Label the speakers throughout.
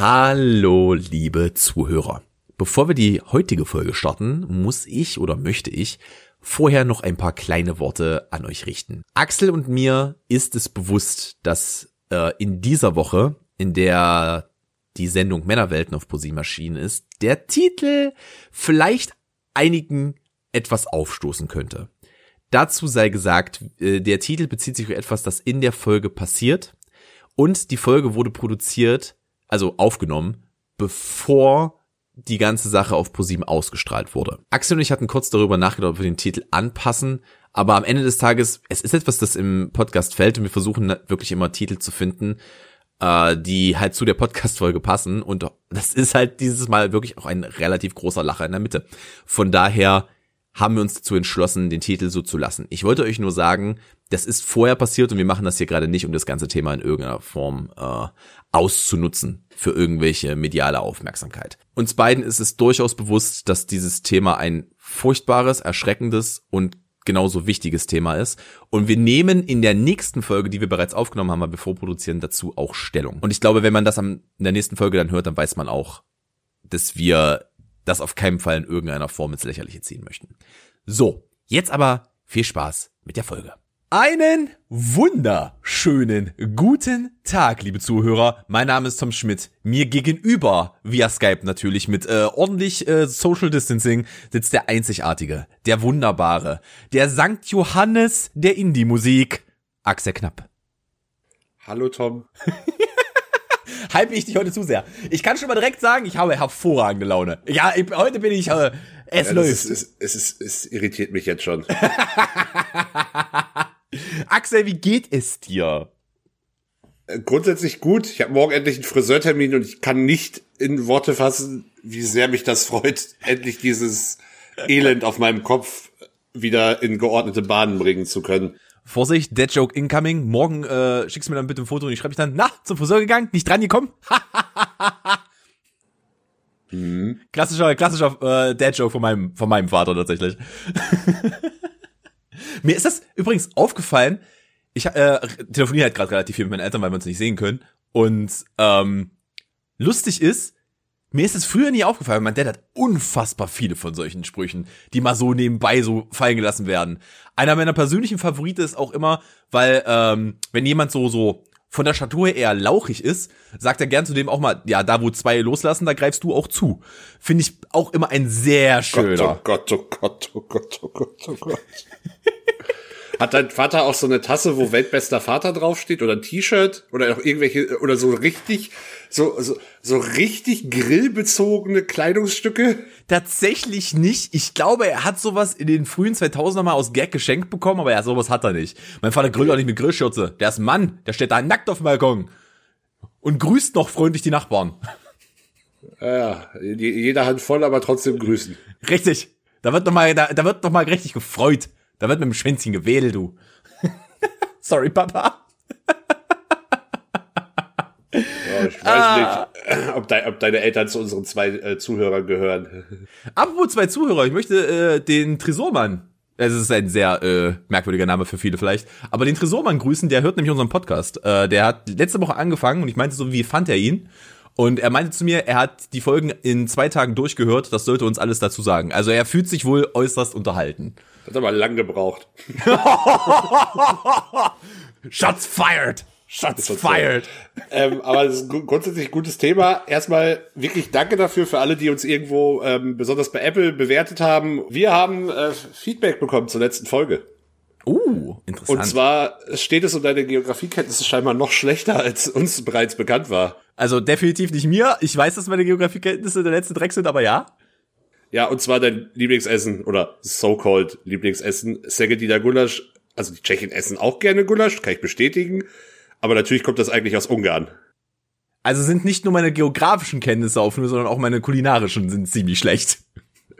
Speaker 1: Hallo, liebe Zuhörer. Bevor wir die heutige Folge starten, muss ich oder möchte ich vorher noch ein paar kleine Worte an euch richten. Axel und mir ist es bewusst, dass äh, in dieser Woche, in der die Sendung Männerwelten auf Posi Maschinen ist, der Titel vielleicht einigen etwas aufstoßen könnte. Dazu sei gesagt, äh, der Titel bezieht sich auf etwas, das in der Folge passiert und die Folge wurde produziert, also aufgenommen, bevor die ganze Sache auf ProSieben ausgestrahlt wurde. Axel und ich hatten kurz darüber nachgedacht, ob wir den Titel anpassen, aber am Ende des Tages, es ist etwas, das im Podcast fällt und wir versuchen wirklich immer Titel zu finden, äh, die halt zu der Podcast-Folge passen und das ist halt dieses Mal wirklich auch ein relativ großer Lacher in der Mitte. Von daher haben wir uns dazu entschlossen, den Titel so zu lassen. Ich wollte euch nur sagen, das ist vorher passiert und wir machen das hier gerade nicht, um das ganze Thema in irgendeiner Form äh, auszunutzen für irgendwelche mediale Aufmerksamkeit. Uns beiden ist es durchaus bewusst, dass dieses Thema ein furchtbares, erschreckendes und genauso wichtiges Thema ist. Und wir nehmen in der nächsten Folge, die wir bereits aufgenommen haben, mal bevor produzieren, dazu auch Stellung. Und ich glaube, wenn man das am, in der nächsten Folge dann hört, dann weiß man auch, dass wir das auf keinen Fall in irgendeiner Form ins Lächerliche ziehen möchten. So, jetzt aber viel Spaß mit der Folge. Einen wunderschönen guten Tag, liebe Zuhörer. Mein Name ist Tom Schmidt. Mir gegenüber, via Skype natürlich, mit äh, ordentlich äh, Social Distancing, sitzt der einzigartige, der wunderbare, der Sankt Johannes der Indie-Musik, Axel Knapp.
Speaker 2: Hallo Tom.
Speaker 1: Hype ich dich heute zu sehr. Ich kann schon mal direkt sagen, ich habe hervorragende Laune. Ja, ich, heute bin ich, äh, es ja, läuft.
Speaker 2: Ist, es, es, ist, es irritiert mich jetzt schon.
Speaker 1: Axel, wie geht es dir?
Speaker 2: Äh, grundsätzlich gut. Ich habe morgen endlich einen Friseurtermin und ich kann nicht in Worte fassen, wie sehr mich das freut, endlich dieses Elend auf meinem Kopf wieder in geordnete Bahnen bringen zu können.
Speaker 1: Vorsicht, Dead Joke incoming. Morgen äh, schickst du mir dann bitte ein Foto und ich schreibe dich dann, na, zum Friseur gegangen, nicht dran gekommen. hm. Klassischer, klassischer äh, Dead Joke von meinem, von meinem Vater tatsächlich. Mir ist das übrigens aufgefallen, ich äh, telefoniere halt gerade relativ viel mit meinen Eltern, weil wir uns nicht sehen können. Und ähm, lustig ist, mir ist es früher nie aufgefallen. Mein Dad hat unfassbar viele von solchen Sprüchen, die mal so nebenbei so fallen gelassen werden. Einer meiner persönlichen Favoriten ist auch immer, weil ähm, wenn jemand so so von der Statur eher lauchig ist, sagt er gern zu dem auch mal, ja, da wo zwei loslassen, da greifst du auch zu. Finde ich auch immer ein sehr schöner.
Speaker 2: Gott, oh Gott, oh Gott, oh Gott, oh Gott, oh Gott. Hat dein Vater auch so eine Tasse, wo weltbester Vater draufsteht oder ein T-Shirt oder auch irgendwelche oder so richtig so so so richtig grillbezogene Kleidungsstücke?
Speaker 1: Tatsächlich nicht. Ich glaube, er hat sowas in den frühen 2000er mal aus Gag geschenkt bekommen, aber ja, sowas hat er nicht. Mein Vater grillt auch nicht mit Grillschürze. Der ist ein Mann, der steht da nackt auf dem Balkon und grüßt noch freundlich die Nachbarn.
Speaker 2: Ja, jeder Hand voll, aber trotzdem grüßen.
Speaker 1: Richtig. Da wird noch mal, da, da wird noch mal richtig gefreut. Da wird mit dem Schwänzchen gewedelt, du. Sorry, Papa.
Speaker 2: Ja, ich weiß ah. nicht, ob, de ob, deine Eltern zu unseren zwei äh, Zuhörern gehören.
Speaker 1: Apropos zwei Zuhörer, ich möchte äh, den Tresormann, es ist ein sehr äh, merkwürdiger Name für viele vielleicht, aber den Tresormann grüßen, der hört nämlich unseren Podcast. Äh, der hat letzte Woche angefangen und ich meinte so, wie fand er ihn? Und er meinte zu mir, er hat die Folgen in zwei Tagen durchgehört, das sollte uns alles dazu sagen. Also er fühlt sich wohl äußerst unterhalten.
Speaker 2: Hat aber lang gebraucht.
Speaker 1: Shots fired! Shots fired!
Speaker 2: ähm, aber das ist ein grundsätzlich gutes Thema. Erstmal wirklich danke dafür für alle, die uns irgendwo ähm, besonders bei Apple bewertet haben. Wir haben äh, Feedback bekommen zur letzten Folge.
Speaker 1: Uh, interessant.
Speaker 2: Und zwar steht es um deine Geografiekenntnisse scheinbar noch schlechter, als uns bereits bekannt war.
Speaker 1: Also definitiv nicht mir. Ich weiß, dass meine Geografiekenntnisse der letzte Dreck sind, aber ja.
Speaker 2: Ja, und zwar dein Lieblingsessen oder so-called Lieblingsessen, Segedina Gulasch. Also die Tschechen essen auch gerne Gulasch, kann ich bestätigen. Aber natürlich kommt das eigentlich aus Ungarn.
Speaker 1: Also sind nicht nur meine geografischen Kenntnisse auf, sondern auch meine kulinarischen sind ziemlich schlecht.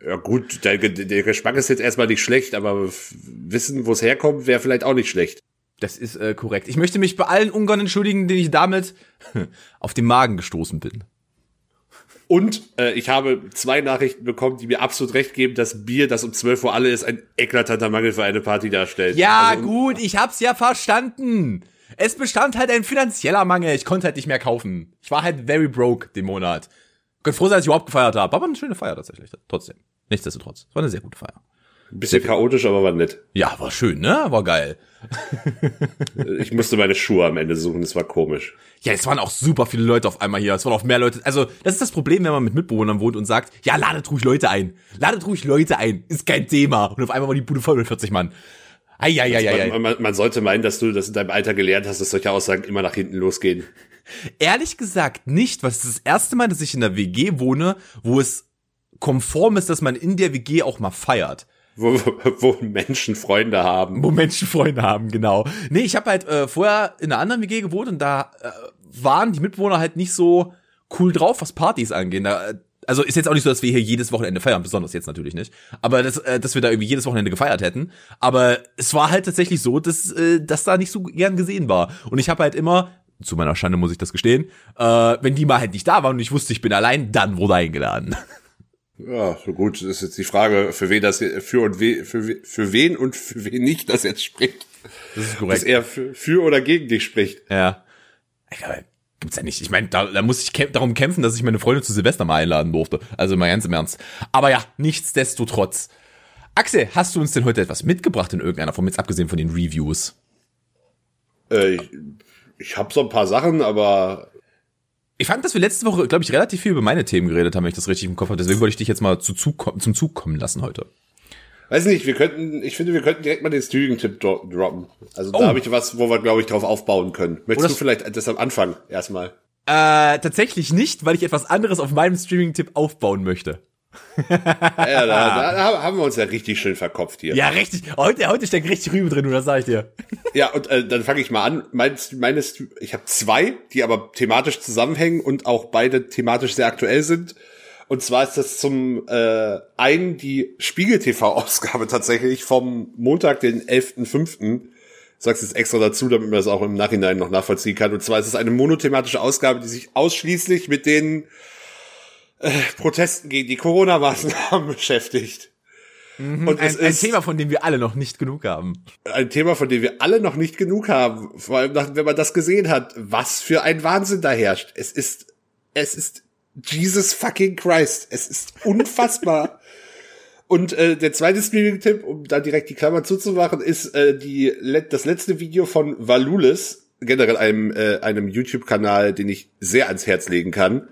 Speaker 2: Ja gut, der, der Geschmack ist jetzt erstmal nicht schlecht, aber wissen, wo es herkommt, wäre vielleicht auch nicht schlecht.
Speaker 1: Das ist äh, korrekt. Ich möchte mich bei allen Ungarn entschuldigen, denen ich damit auf den Magen gestoßen bin.
Speaker 2: Und äh, ich habe zwei Nachrichten bekommen, die mir absolut recht geben, dass Bier, das um 12 Uhr alle ist, ein eklatanter Mangel für eine Party darstellt.
Speaker 1: Ja, also, gut, ich hab's ja verstanden. Es bestand halt ein finanzieller Mangel. Ich konnte halt nicht mehr kaufen. Ich war halt very broke den Monat. Gott froh sein, dass ich überhaupt gefeiert habe. Aber eine schöne Feier tatsächlich. Trotzdem. Nichtsdestotrotz. Es war eine sehr gute Feier.
Speaker 2: Ein bisschen chaotisch, aber war nett.
Speaker 1: Ja, war schön, ne? War geil.
Speaker 2: Ich musste meine Schuhe am Ende suchen, das war komisch.
Speaker 1: Ja, es waren auch super viele Leute auf einmal hier. Es waren auch mehr Leute. Also, das ist das Problem, wenn man mit Mitbewohnern wohnt und sagt, ja, ladet ruhig Leute ein. Ladet ruhig Leute ein. Ist kein Thema. Und auf einmal war die Bude voll mit 40 Mann. Eieieiei.
Speaker 2: Man, man, man sollte meinen, dass du das in deinem Alter gelernt hast, dass solche Aussagen immer nach hinten losgehen.
Speaker 1: Ehrlich gesagt nicht, was ist das erste Mal, dass ich in der WG wohne, wo es konform ist, dass man in der WG auch mal feiert.
Speaker 2: Wo, wo Menschen Freunde haben.
Speaker 1: Wo Menschen Freunde haben, genau. Nee, ich habe halt äh, vorher in einer anderen WG gewohnt und da äh, waren die Mitbewohner halt nicht so cool drauf, was Partys angehen. Da, äh, also ist jetzt auch nicht so, dass wir hier jedes Wochenende feiern, besonders jetzt natürlich nicht. Aber das, äh, dass wir da irgendwie jedes Wochenende gefeiert hätten. Aber es war halt tatsächlich so, dass äh, das da nicht so gern gesehen war. Und ich habe halt immer, zu meiner Schande muss ich das gestehen, äh, wenn die mal halt nicht da waren und ich wusste, ich bin allein, dann wurde eingeladen.
Speaker 2: Ja, so gut, das ist jetzt die Frage, für wen das für und we, für, für wen und für wen nicht das jetzt spricht.
Speaker 1: Das ist korrekt.
Speaker 2: Dass er für, für oder gegen dich spricht.
Speaker 1: Ja. Glaube, gibt's ja nicht. Ich meine, da, da muss ich kämp darum kämpfen, dass ich meine Freunde zu Silvester mal einladen durfte. Also mal ganz im Ernst. Aber ja, nichtsdestotrotz. Axel, hast du uns denn heute etwas mitgebracht in irgendeiner Form, jetzt abgesehen von den Reviews?
Speaker 2: Äh, ich ich habe so ein paar Sachen, aber
Speaker 1: Ich fand, dass wir letzte Woche, glaube ich, relativ viel über meine Themen geredet haben, wenn ich das richtig im Kopf habe. Deswegen wollte ich dich jetzt mal zu Zug, zum Zug kommen lassen heute.
Speaker 2: weiß nicht, wir könnten, ich finde, wir könnten direkt mal den Streaming-Tipp dro droppen. Also
Speaker 1: Oh.
Speaker 2: da habe ich was, wo wir, glaube ich, drauf aufbauen können. Möchtest
Speaker 1: Oder-
Speaker 2: du vielleicht das am Anfang erstmal?
Speaker 1: Äh, tatsächlich nicht, weil ich etwas anderes auf meinem Streaming-Tipp aufbauen möchte.
Speaker 2: Ja, da, da haben wir uns ja richtig schön verkopft hier.
Speaker 1: Ja, richtig. Heute, heute steckt richtig Rübe drin, das sag ich dir.
Speaker 2: Ja, und äh, dann fange ich mal an. Mein, meine, St- ich habe zwei, die aber thematisch zusammenhängen und auch beide thematisch sehr aktuell sind. Und zwar ist das zum äh, einen die Spiegel-TV-Ausgabe tatsächlich vom Montag, den 11.05. Sag's jetzt extra dazu, damit man das auch im Nachhinein noch nachvollziehen kann. Und zwar ist es eine monothematische Ausgabe, die sich ausschließlich mit den äh, Protesten gegen die Corona-Maßnahmen beschäftigt. Und es
Speaker 1: Ein, ein
Speaker 2: ist-
Speaker 1: Thema, von dem wir alle noch nicht genug haben.
Speaker 2: ein Thema, von dem wir alle noch nicht genug haben. Vor allem, wenn man das gesehen hat, was für ein Wahnsinn da herrscht. Es ist, es ist Jesus fucking Christ. Es ist unfassbar. Und äh, der zweite Streaming-Tipp, um da direkt die Klammer zuzumachen, ist äh, die das letzte Video von Valulis, generell einem äh, einem YouTube-Kanal, den ich sehr ans Herz legen kann.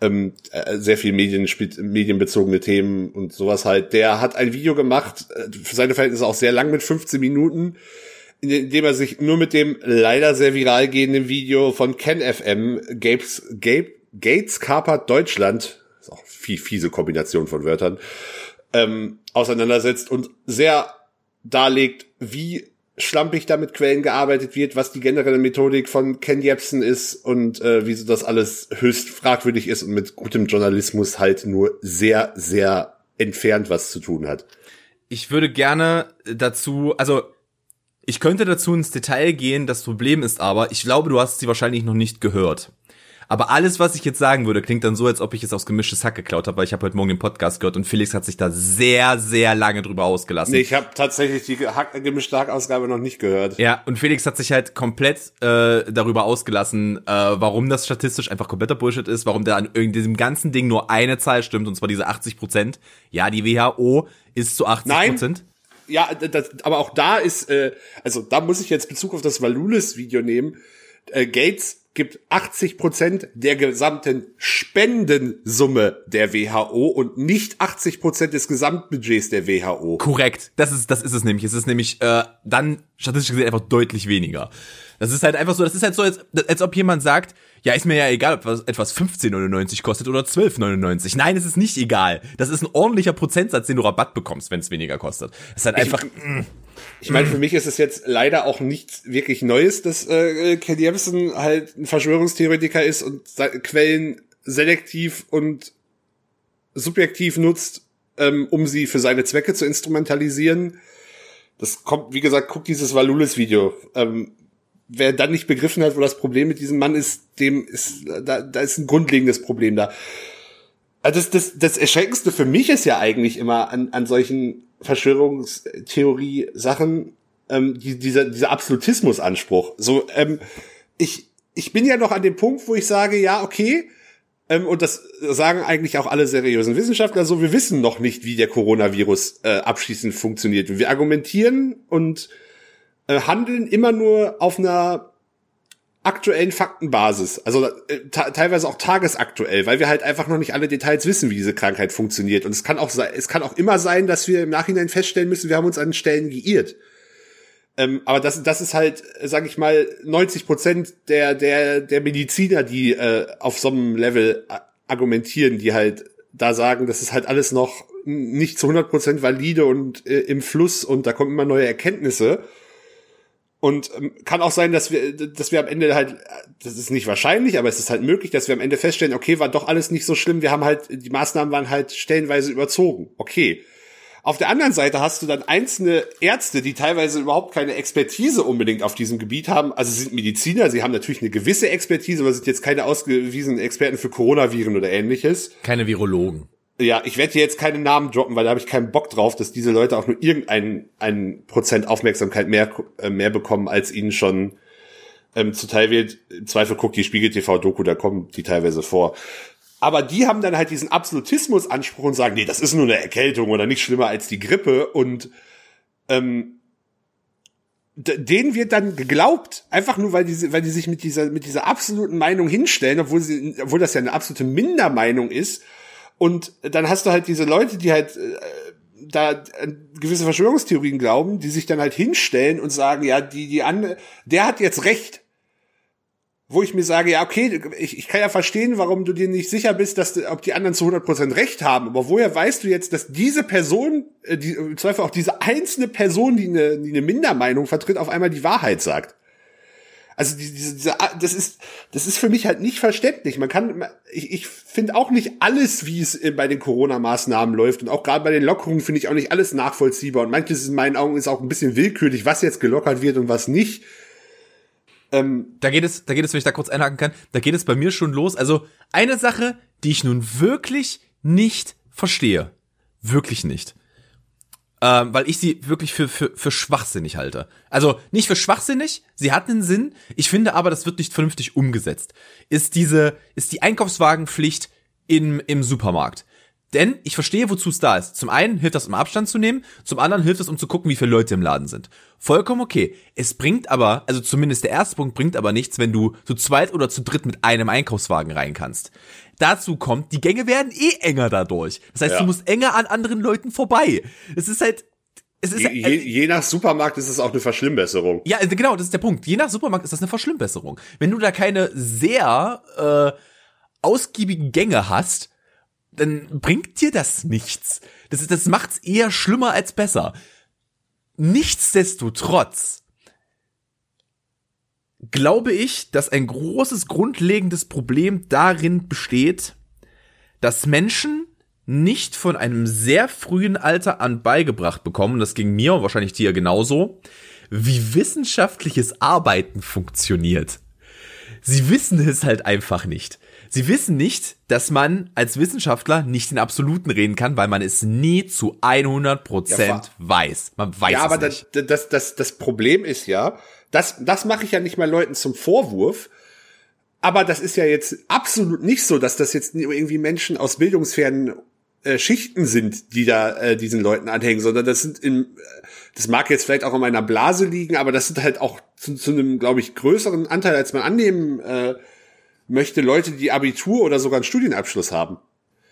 Speaker 2: Ähm, äh, sehr viel Medien, medienbezogene Themen und sowas halt. Der hat ein Video gemacht, äh, für seine Verhältnisse auch sehr lang mit 15 Minuten, in dem- er sich nur mit dem leider sehr viral gehenden Video von KenFM, Gabes, Gabe, Gates Carpert Deutschland, ist auch viel fiese Kombination von Wörtern, ähm, auseinandersetzt und sehr darlegt, wie schlampig da mit Quellen gearbeitet wird, was die generelle Methodik von Ken Jebsen ist und äh, wieso das alles höchst fragwürdig ist und mit gutem Journalismus halt nur sehr, sehr entfernt was zu tun hat.
Speaker 1: Ich würde gerne dazu, also ich könnte dazu ins Detail gehen. Das Problem ist aber, ich glaube, du hast sie wahrscheinlich noch nicht gehört. Aber alles, was ich jetzt sagen würde, klingt dann so, als ob ich es aus gemischtes Hack geklaut habe, weil ich habe heute Morgen den Podcast gehört und Felix hat sich da sehr, sehr lange drüber ausgelassen.
Speaker 2: Nee, ich habe tatsächlich die Hack gemischte Hackausgabe noch nicht gehört.
Speaker 1: Ja, und Felix hat sich halt komplett äh, darüber ausgelassen, äh, warum das statistisch einfach kompletter Bullshit ist, warum da an in diesem ganzen Ding nur eine Zahl stimmt, und zwar diese 80 Prozent. Ja, die WHO ist zu 80
Speaker 2: Nein.
Speaker 1: Prozent.
Speaker 2: Ja, das, aber auch da ist, äh, also da muss ich jetzt Bezug auf das Valulis-Video nehmen. Äh, Gates gibt 80 Prozent der gesamten Spendensumme der WHO und nicht 80 Prozent des Gesamtbudgets der WHO.
Speaker 1: Korrekt. Das ist, das ist es nämlich. Es ist nämlich äh, dann statistisch gesehen einfach deutlich weniger. Das ist halt einfach so, das ist halt so, als, als ob jemand sagt, ja, ist mir ja egal, ob was, etwas 15,99 kostet oder 12,99. Nein, es ist nicht egal. Das ist ein ordentlicher Prozentsatz, den du Rabatt bekommst, wenn es weniger kostet. Das ist halt einfach.
Speaker 2: Ich meine, für mich ist es jetzt leider auch nichts wirklich Neues, dass äh, Ken Jebsen halt ein Verschwörungstheoretiker ist und Quellen selektiv und subjektiv nutzt, ähm, um sie für seine Zwecke zu instrumentalisieren. Das kommt, wie gesagt, guckt dieses Valulis-Video. Ähm, wer dann nicht begriffen hat, wo das Problem mit diesem Mann ist, dem ist, da, da ist ein grundlegendes Problem da. Also das, das, das Erschreckendste für mich ist ja eigentlich immer an, an solchen Verschwörungstheorie-Sachen, ähm, die, dieser, dieser Absolutismusanspruch. So, ähm, ich, ich bin ja noch an dem Punkt, wo ich sage, ja, okay, ähm, und das sagen eigentlich auch alle seriösen Wissenschaftler so, wir wissen noch nicht, wie der Coronavirus äh, abschließend funktioniert. Wir argumentieren und äh, handeln immer nur auf einer aktuellen Faktenbasis, also äh, teilweise auch tagesaktuell, weil wir halt einfach noch nicht alle Details wissen, wie diese Krankheit funktioniert. Und es kann auch sein, es kann auch immer sein, dass wir im Nachhinein feststellen müssen, wir haben uns an Stellen geirrt. Ähm, aber das, das ist halt, sag ich mal, 90 Prozent der, der, der Mediziner, die äh, auf so einem Level argumentieren, die halt da sagen, das ist halt alles noch nicht zu 100 Prozent valide und äh, im Fluss und da kommen immer neue Erkenntnisse. Und ähm, kann auch sein, dass wir, dass wir am Ende halt, das ist nicht wahrscheinlich, aber es ist halt möglich, dass wir am Ende feststellen, okay, war doch alles nicht so schlimm, wir haben halt, die Maßnahmen waren halt stellenweise überzogen. Okay. Auf der anderen Seite hast du dann einzelne Ärzte, die teilweise überhaupt keine Expertise unbedingt auf diesem Gebiet haben. Also sie sind Mediziner, sie haben natürlich eine gewisse Expertise, aber sind jetzt keine ausgewiesenen Experten für Coronaviren oder ähnliches.
Speaker 1: Keine Virologen.
Speaker 2: Ja, ich werde hier jetzt keine Namen droppen, weil da habe ich keinen Bock drauf, dass diese Leute auch nur irgendeinen einen Prozent Aufmerksamkeit mehr, äh, mehr bekommen, als ihnen schon ähm, zuteil wird. Im Zweifel guckt die Spiegel TV-Doku, da kommen die teilweise vor. Aber die haben dann halt diesen Absolutismus-Anspruch und sagen, nee, das ist nur eine Erkältung oder nicht schlimmer als die Grippe und ähm, denen wird dann geglaubt, einfach nur weil die, weil die sich mit dieser, mit dieser absoluten Meinung hinstellen, obwohl sie, obwohl das ja eine absolute Mindermeinung ist. Und dann hast du halt diese Leute, die halt äh, da gewisse Verschwörungstheorien glauben, die sich dann halt hinstellen und sagen, ja, die, die andere, der hat jetzt recht wo ich mir sage, ja, okay, ich, ich kann ja verstehen, warum du dir nicht sicher bist, dass ob die anderen zu 100% recht haben, aber woher weißt du jetzt, dass diese Person, äh, die, im Zweifel auch diese einzelne Person, die eine, die eine Mindermeinung vertritt, auf einmal die Wahrheit sagt? Also diese, diese, das ist, das ist für mich halt nicht verständlich. Man kann, ich, ich finde auch nicht alles, wie es bei den Corona-Maßnahmen läuft und auch gerade bei den Lockerungen finde ich auch nicht alles nachvollziehbar und manches in meinen Augen ist auch ein bisschen willkürlich, was jetzt gelockert wird und was nicht.
Speaker 1: Ähm, da geht es, da geht es, wenn ich da kurz einhaken kann, da geht es bei mir schon los. Also eine Sache, die ich nun wirklich nicht verstehe. Wirklich nicht. Ähm, weil ich sie wirklich für, für, für schwachsinnig halte. Also nicht für schwachsinnig, sie hat einen Sinn, ich finde aber, das wird nicht vernünftig umgesetzt. Ist diese, ist die Einkaufswagenpflicht im, im Supermarkt. Denn ich verstehe, wozu es da ist. Zum einen hilft das, um Abstand zu nehmen, zum anderen hilft es, um zu gucken, wie viele Leute im Laden sind. Vollkommen okay. Es bringt aber, also zumindest der erste Punkt bringt aber nichts, wenn du zu zweit oder zu dritt mit einem Einkaufswagen rein kannst. Dazu kommt, die Gänge werden eh enger dadurch. Das heißt, ja. du musst enger an anderen Leuten vorbei. Es ist halt, es ist,
Speaker 2: je, je, je, nach Supermarkt ist es auch eine Verschlimmbesserung.
Speaker 1: Ja, genau, das ist der Punkt. Je nach Supermarkt ist das eine Verschlimmbesserung. Wenn du da keine sehr äh, ausgiebigen Gänge hast, dann bringt dir das nichts. Das, das macht's eher schlimmer als besser. Nichtsdestotrotz glaube ich, dass ein großes grundlegendes Problem darin besteht, dass Menschen nicht von einem sehr frühen Alter an beigebracht bekommen, das ging mir und wahrscheinlich dir genauso, wie wissenschaftliches Arbeiten funktioniert. Sie wissen es halt einfach nicht. Sie wissen nicht, dass man als Wissenschaftler nicht in Absoluten reden kann, weil man es nie zu 100 Prozent ja, weiß. Man weiß ja, aber
Speaker 2: nicht. Das, das, das, das Problem ist ja, das, das mache ich ja nicht mal Leuten zum Vorwurf, aber das ist ja jetzt absolut nicht so, dass das jetzt irgendwie Menschen aus bildungsfernen äh, Schichten sind, die da äh, diesen Leuten anhängen, sondern das sind im, das mag jetzt vielleicht auch in meiner Blase liegen, aber das sind halt auch zu, zu einem, glaube ich, größeren Anteil, als man annehmen äh, möchte Leute, die Abitur oder sogar einen Studienabschluss haben.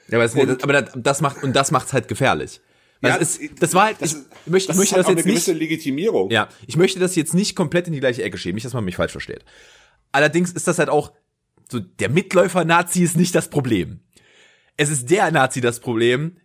Speaker 1: Ja, aber, es, und, aber das macht und das macht's halt gefährlich. Ja, es, das war halt,
Speaker 2: das, ich möchte, das möchte das jetzt eine gewisse nicht, Legitimierung.
Speaker 1: Ja, ich möchte das jetzt nicht komplett in die gleiche Ecke schieben, nicht, dass man mich falsch versteht. Allerdings ist das halt auch so der Mitläufer Nazi ist nicht das Problem. Es ist der Nazi das Problem,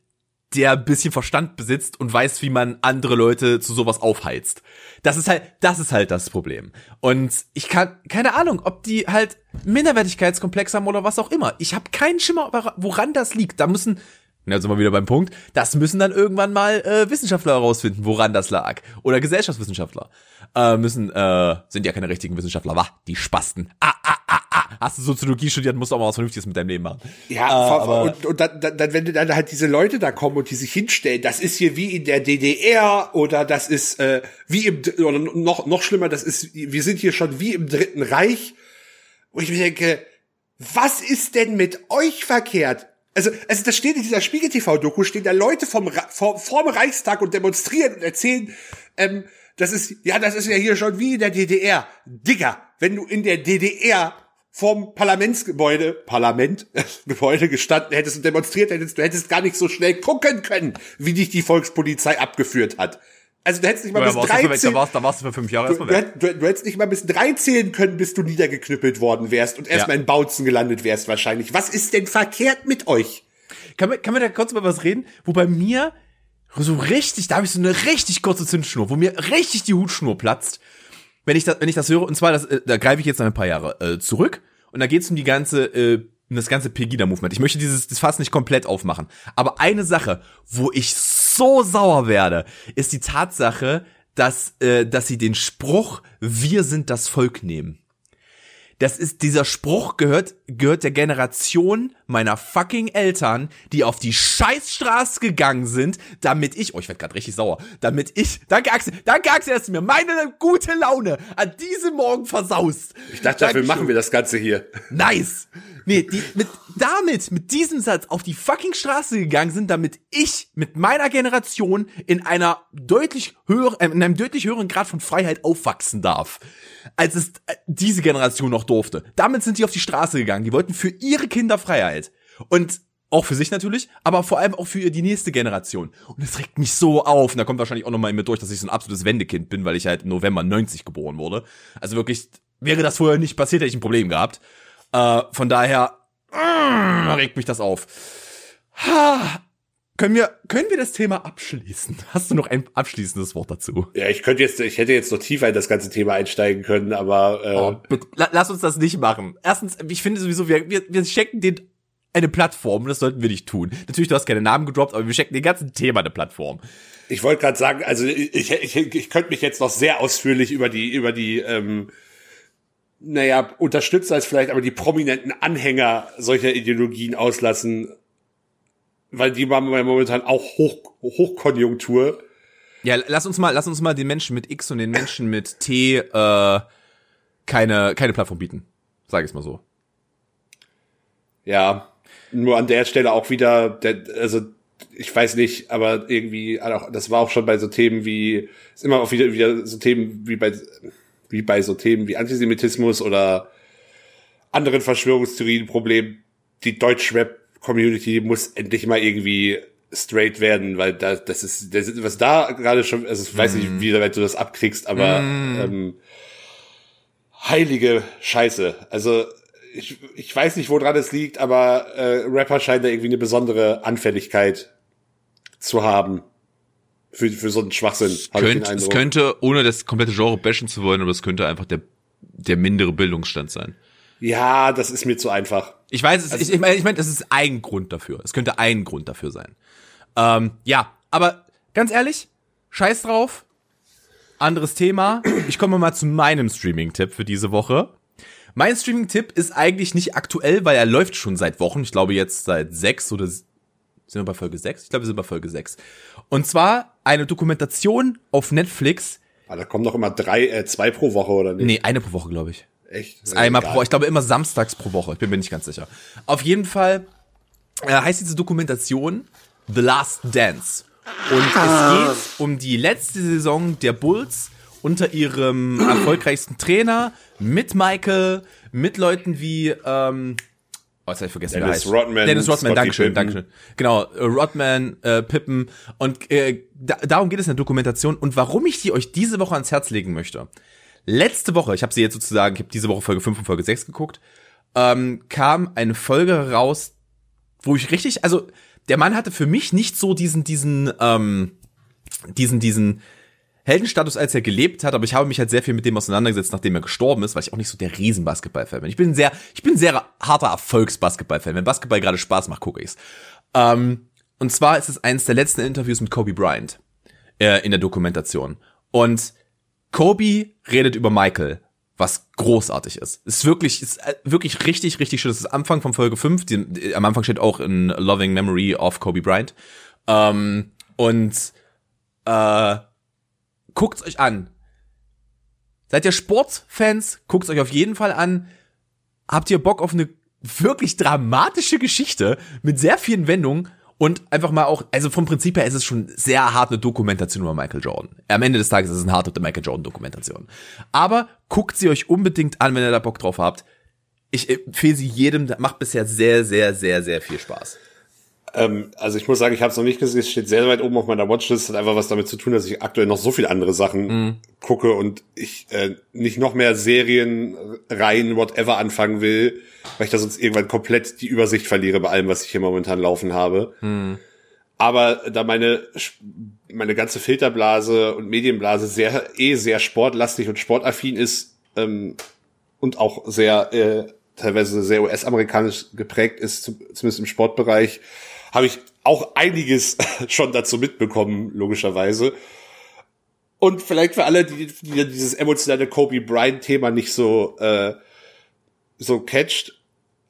Speaker 1: der ein bisschen Verstand besitzt und weiß, wie man andere Leute zu sowas aufheizt. Das ist halt, das ist halt das Problem. Und ich kann, keine Ahnung, ob die halt Minderwertigkeitskomplex haben oder was auch immer. Ich habe keinen Schimmer, woran das liegt. Da müssen, na, sind wir wieder beim Punkt, das müssen dann irgendwann mal äh, Wissenschaftler herausfinden, woran das lag. Oder Gesellschaftswissenschaftler. Äh, müssen, äh, sind ja keine richtigen Wissenschaftler, wah, die Spasten. Ah, ah. Hast du Soziologie studiert, musst du auch mal was Vernünftiges mit deinem Leben machen.
Speaker 2: Ja, äh, aber und, und dann, dann, wenn dann halt diese Leute da kommen und die sich hinstellen, das ist hier wie in der DDR oder das ist äh, wie im oder noch noch schlimmer, das ist wir sind hier schon wie im Dritten Reich, wo ich mir denke, was ist denn mit euch verkehrt? Also, also da steht in dieser Spiegel TV Doku stehen da Leute vom vom, vom Reichstag und demonstrieren und erzählen, ähm, das ist ja, das ist ja hier schon wie in der DDR. Digga, wenn du in der DDR vom Parlamentsgebäude, Parlament, Gebäude gestanden hättest und demonstriert hättest, du hättest gar nicht so schnell gucken können, wie dich die Volkspolizei abgeführt hat. Also du hättest nicht mal ja, bis drei zählen.
Speaker 1: Da warst, da warst du für fünf Jahre
Speaker 2: erstmal weg. Du, du, du, hättest nicht mal bis drei zählen können, bis du niedergeknüppelt worden wärst und erstmal ja. in Bautzen gelandet wärst wahrscheinlich. Was ist denn verkehrt mit euch?
Speaker 1: Kann man, kann man da kurz mal was reden, wo bei mir so richtig, da habe ich so eine richtig kurze Zündschnur, wo mir richtig die Hutschnur platzt, wenn ich das, wenn ich das höre. Und zwar, das, äh, da greife ich jetzt noch ein paar Jahre äh, zurück. Und da geht es um die ganze, äh, das ganze Pegida-Movement. Ich möchte dieses das Fass nicht komplett aufmachen. Aber eine Sache, wo ich so sauer werde, ist die Tatsache, dass, äh, dass sie den Spruch Wir sind das Volk nehmen. Das ist, dieser Spruch gehört, gehört der Generation meiner fucking Eltern, die auf die Scheißstraße gegangen sind, damit ich, oh, ich werde gerade richtig sauer, damit ich, danke Axel, danke Axel, dass du mir meine gute Laune an diesem Morgen versaust.
Speaker 2: Ich dachte, dafür machen wir das Ganze hier.
Speaker 1: Nice. Nee, die, mit, damit, mit diesem Satz auf die fucking Straße gegangen sind, damit ich mit meiner Generation in einer deutlich höheren, äh, in einem deutlich höheren Grad von Freiheit aufwachsen darf, als es äh, diese Generation noch durfte. Damit sind die auf die Straße gegangen. Die wollten für ihre Kinder Freiheit. Und auch für sich natürlich, aber vor allem auch für die nächste Generation. Und es regt mich so auf. Und da kommt wahrscheinlich auch nochmal in mir durch, dass ich so ein absolutes Wendekind bin, weil ich halt im November 90 geboren wurde. Also wirklich, wäre das vorher nicht passiert, hätte ich ein Problem gehabt. Äh, von daher äh, regt mich das auf. Ha, können wir, können wir das Thema abschließen? Hast du noch ein abschließendes Wort dazu?
Speaker 2: Ja, ich könnte jetzt, ich hätte jetzt noch tiefer in das ganze Thema einsteigen können, aber äh, oh,
Speaker 1: bitte, lass uns das nicht machen. Erstens, ich finde sowieso, wir, wir, wir schenken den eine Plattform, das sollten wir nicht tun. Natürlich, du hast keine Namen gedroppt, aber wir schenken den ganzen Thema eine Plattform.
Speaker 2: Ich wollte gerade sagen, also ich, ich, ich könnte mich jetzt noch sehr ausführlich über die, über die ähm, naja, unterstützt als vielleicht, aber die prominenten Anhänger solcher Ideologien auslassen, weil die machen momentan auch Hoch, Hochkonjunktur.
Speaker 1: Ja, lass uns mal, lass uns mal den Menschen mit X und den Menschen mit T äh, keine keine Plattform bieten, sage ich mal so.
Speaker 2: Ja, nur an der Stelle auch wieder, der, also ich weiß nicht, aber irgendwie, das war auch schon bei so Themen wie, ist immer auch wieder, wieder so Themen wie bei wie bei so Themen wie Antisemitismus oder anderen Verschwörungstheorien Problem, die Deutsch-Rap-Community muss endlich mal irgendwie straight werden, weil da, das ist, das ist was da gerade schon, also ich weiß mm. nicht, wie weit du das abkriegst, aber mm. ähm, heilige Scheiße. Also ich, ich weiß nicht, woran es liegt, aber äh, Rapper scheinen da irgendwie eine besondere Anfälligkeit zu haben für, für so einen Schwachsinn.
Speaker 1: Es, könnt, es könnte, ohne das komplette Genre bashen zu wollen, aber es könnte einfach der, der mindere Bildungsstand sein.
Speaker 2: Ja, das ist mir zu einfach.
Speaker 1: Ich weiß, es, also, ich, ich meine, ich mein, das ist ein Grund dafür. Es könnte ein Grund dafür sein. Ähm, ja, aber ganz ehrlich, scheiß drauf. Anderes Thema. Ich komme mal zu meinem Streaming-Tipp für diese Woche. Mein Streaming-Tipp ist eigentlich nicht aktuell, weil er läuft schon seit Wochen. Ich glaube jetzt seit sechs oder sind wir bei Folge sechs? Ich glaube, wir sind bei Folge sechs. Und zwar eine Dokumentation auf Netflix.
Speaker 2: Ah, da kommen doch immer drei, äh, zwei pro Woche, oder nicht?
Speaker 1: Nee, eine pro Woche, glaube ich.
Speaker 2: Echt?
Speaker 1: Ist einmal pro, ich glaube immer samstags pro Woche. Ich bin mir nicht ganz sicher. Auf jeden Fall äh, heißt diese Dokumentation The Last Dance. Und ah. es geht um die letzte Saison der Bulls unter ihrem erfolgreichsten Trainer mit Michael, mit Leuten wie ähm, Oh, jetzt hab ich vergessen,
Speaker 2: Dennis Rodman.
Speaker 1: Dennis Rodman, Dankeschön, Dankeschön. Genau, äh, Rodman, äh, Pippen. Und äh, da, darum geht es in der Dokumentation. Und warum ich die euch diese Woche ans Herz legen möchte. Letzte Woche, ich habe sie jetzt sozusagen, ich habe diese Woche Folge 5 und Folge 6 geguckt, ähm, kam eine Folge raus, wo ich richtig, also der Mann hatte für mich nicht so diesen, diesen, ähm, diesen, diesen, Heldenstatus, als er gelebt hat, aber ich habe mich halt sehr viel mit dem auseinandergesetzt, nachdem er gestorben ist, weil ich auch nicht so der Riesenbasketball-Fan bin. Ich bin sehr, ich bin sehr harter Erfolgsbasketball-Fan. Wenn Basketball gerade Spaß macht, gucke ich's. Ähm, und zwar ist es eines der letzten Interviews mit Kobe Bryant äh, in der Dokumentation. Und Kobe redet über Michael, was großartig ist. Ist wirklich, ist äh, wirklich richtig, richtig schön. Das ist Anfang von Folge 5. Die, die, am Anfang steht auch in Loving Memory of Kobe Bryant. Ähm, und äh, guckt's euch an. Seid ihr Sportfans? Guckt's euch auf jeden Fall an. Habt ihr Bock auf eine wirklich dramatische Geschichte mit sehr vielen Wendungen? Und einfach mal auch, also vom Prinzip her ist es schon sehr hart eine Dokumentation über Michael Jordan. Am Ende des Tages ist es eine harte Michael Jordan Dokumentation. Aber guckt sie euch unbedingt an, wenn ihr da Bock drauf habt. Ich empfehle sie jedem, macht bisher sehr, sehr, sehr, sehr viel Spaß.
Speaker 2: Ähm, also ich muss sagen, ich habe es noch nicht gesehen, es steht sehr weit oben auf meiner Watchlist, hat einfach was damit zu tun, dass ich aktuell noch so viele andere Sachen mm. gucke und ich äh, nicht noch mehr Serien, Reihen, whatever anfangen will, weil ich da sonst irgendwann komplett die Übersicht verliere bei allem, was ich hier momentan laufen habe. Mm. Aber da meine meine ganze Filterblase und Medienblase sehr eh sehr sportlastig und sportaffin ist ähm, und auch sehr äh, teilweise sehr US-amerikanisch geprägt ist, zumindest im Sportbereich, habe ich auch einiges schon dazu mitbekommen, logischerweise. Und vielleicht für alle, die, die dieses emotionale Kobe Bryant-Thema nicht so, äh, so catcht.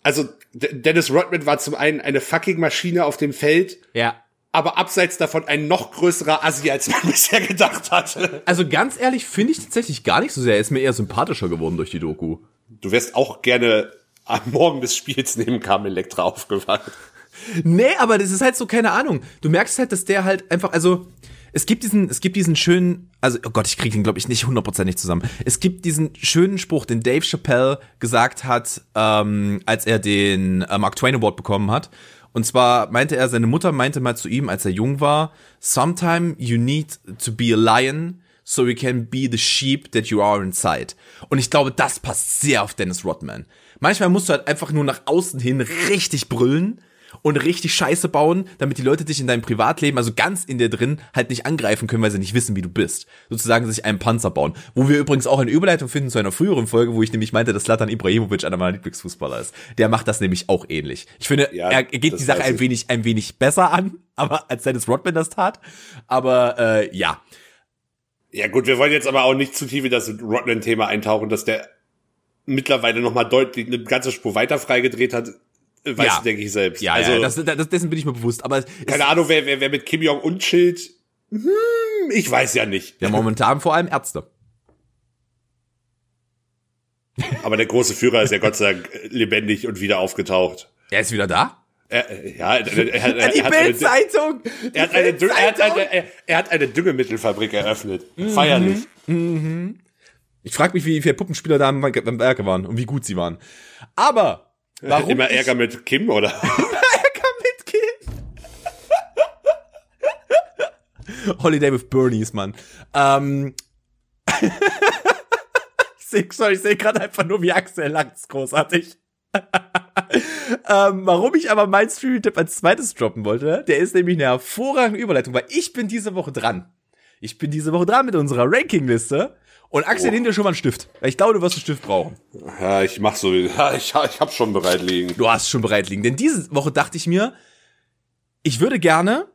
Speaker 2: Also, Dennis Rodman war zum einen eine fucking Maschine auf dem Feld.
Speaker 1: Ja.
Speaker 2: Aber abseits davon ein noch größerer Assi, als man bisher gedacht hatte.
Speaker 1: Also ganz ehrlich, finde ich tatsächlich gar nicht so sehr. Er ist mir eher sympathischer geworden durch die Doku.
Speaker 2: Du wärst auch gerne am Morgen des Spiels neben Carmen Electra aufgewacht.
Speaker 1: Nee, aber das ist halt so, keine Ahnung. Du merkst halt, dass der halt einfach, also, es gibt diesen, es gibt diesen schönen, also, oh Gott, ich krieg ihn, glaube ich, nicht hundertprozentig zusammen. Es gibt diesen schönen Spruch, den Dave Chappelle gesagt hat, ähm, als er den äh, Mark Twain Award bekommen hat. Und zwar meinte er, seine Mutter meinte mal zu ihm, als er jung war, sometime you need to be a lion, so you can be the sheep that you are inside. Und ich glaube, das passt sehr auf Dennis Rodman. Manchmal musst du halt einfach nur nach außen hin richtig brüllen, und richtig Scheiße bauen, damit die Leute dich in deinem Privatleben, also ganz in dir drin, halt nicht angreifen können, weil sie nicht wissen, wie du bist. Sozusagen sich einen Panzer bauen. Wo wir übrigens auch eine Überleitung finden zu einer früheren Folge, wo ich nämlich meinte, dass Latan Ibrahimovic einer meiner Lieblingsfußballer ist. Der macht das nämlich auch ähnlich. Ich finde, ja, er geht die Sache ein wenig, ein wenig besser an, aber als Dennis Rodman das tat. Aber äh, ja.
Speaker 2: Ja gut, wir wollen jetzt aber auch nicht zu tief in das Rodman-Thema eintauchen, dass der mittlerweile noch mal deutlich eine ganze Spur weiter freigedreht hat Weißt ja. du, denke ich selbst.
Speaker 1: Ja, also, ja, das, das, dessen bin ich mir bewusst. Aber
Speaker 2: keine Ahnung, wer, wer, wer mit Kim Jong-un chillt, hm, ich weiß ja nicht.
Speaker 1: Ja, momentan vor allem Ärzte.
Speaker 2: Aber der große Führer ist ja Gott sei Dank lebendig und wieder aufgetaucht.
Speaker 1: Er ist wieder da?
Speaker 2: Er, ja, er, er, er,
Speaker 1: er, die Bildzeitung.
Speaker 2: Er, hat eine, er, hat eine, er hat eine Düngemittelfabrik eröffnet. Mhm. Feierlich.
Speaker 1: Mhm. Ich frage mich, wie viele Puppenspieler da am Werke waren und wie gut sie waren. Aber
Speaker 2: Warum Immer Ärger mit Kim, oder? Ärger mit
Speaker 1: Kim. Holiday with Bernies, Mann. Ähm. ich sehe seh gerade einfach nur, wie Axel langt's großartig. ähm, warum ich aber mein Streaming-Tipp als zweites droppen wollte, der ist nämlich eine hervorragende Überleitung, weil ich bin diese Woche dran. Ich bin diese Woche dran mit unserer Rankingliste und Axel, oh. nimm dir schon mal einen Stift. Ich glaube, du wirst einen Stift brauchen.
Speaker 2: Ja, ich mach so. Ja, ich, ich hab schon bereit liegen.
Speaker 1: Du hast schon bereit liegen. Denn diese Woche dachte ich mir, ich würde gerne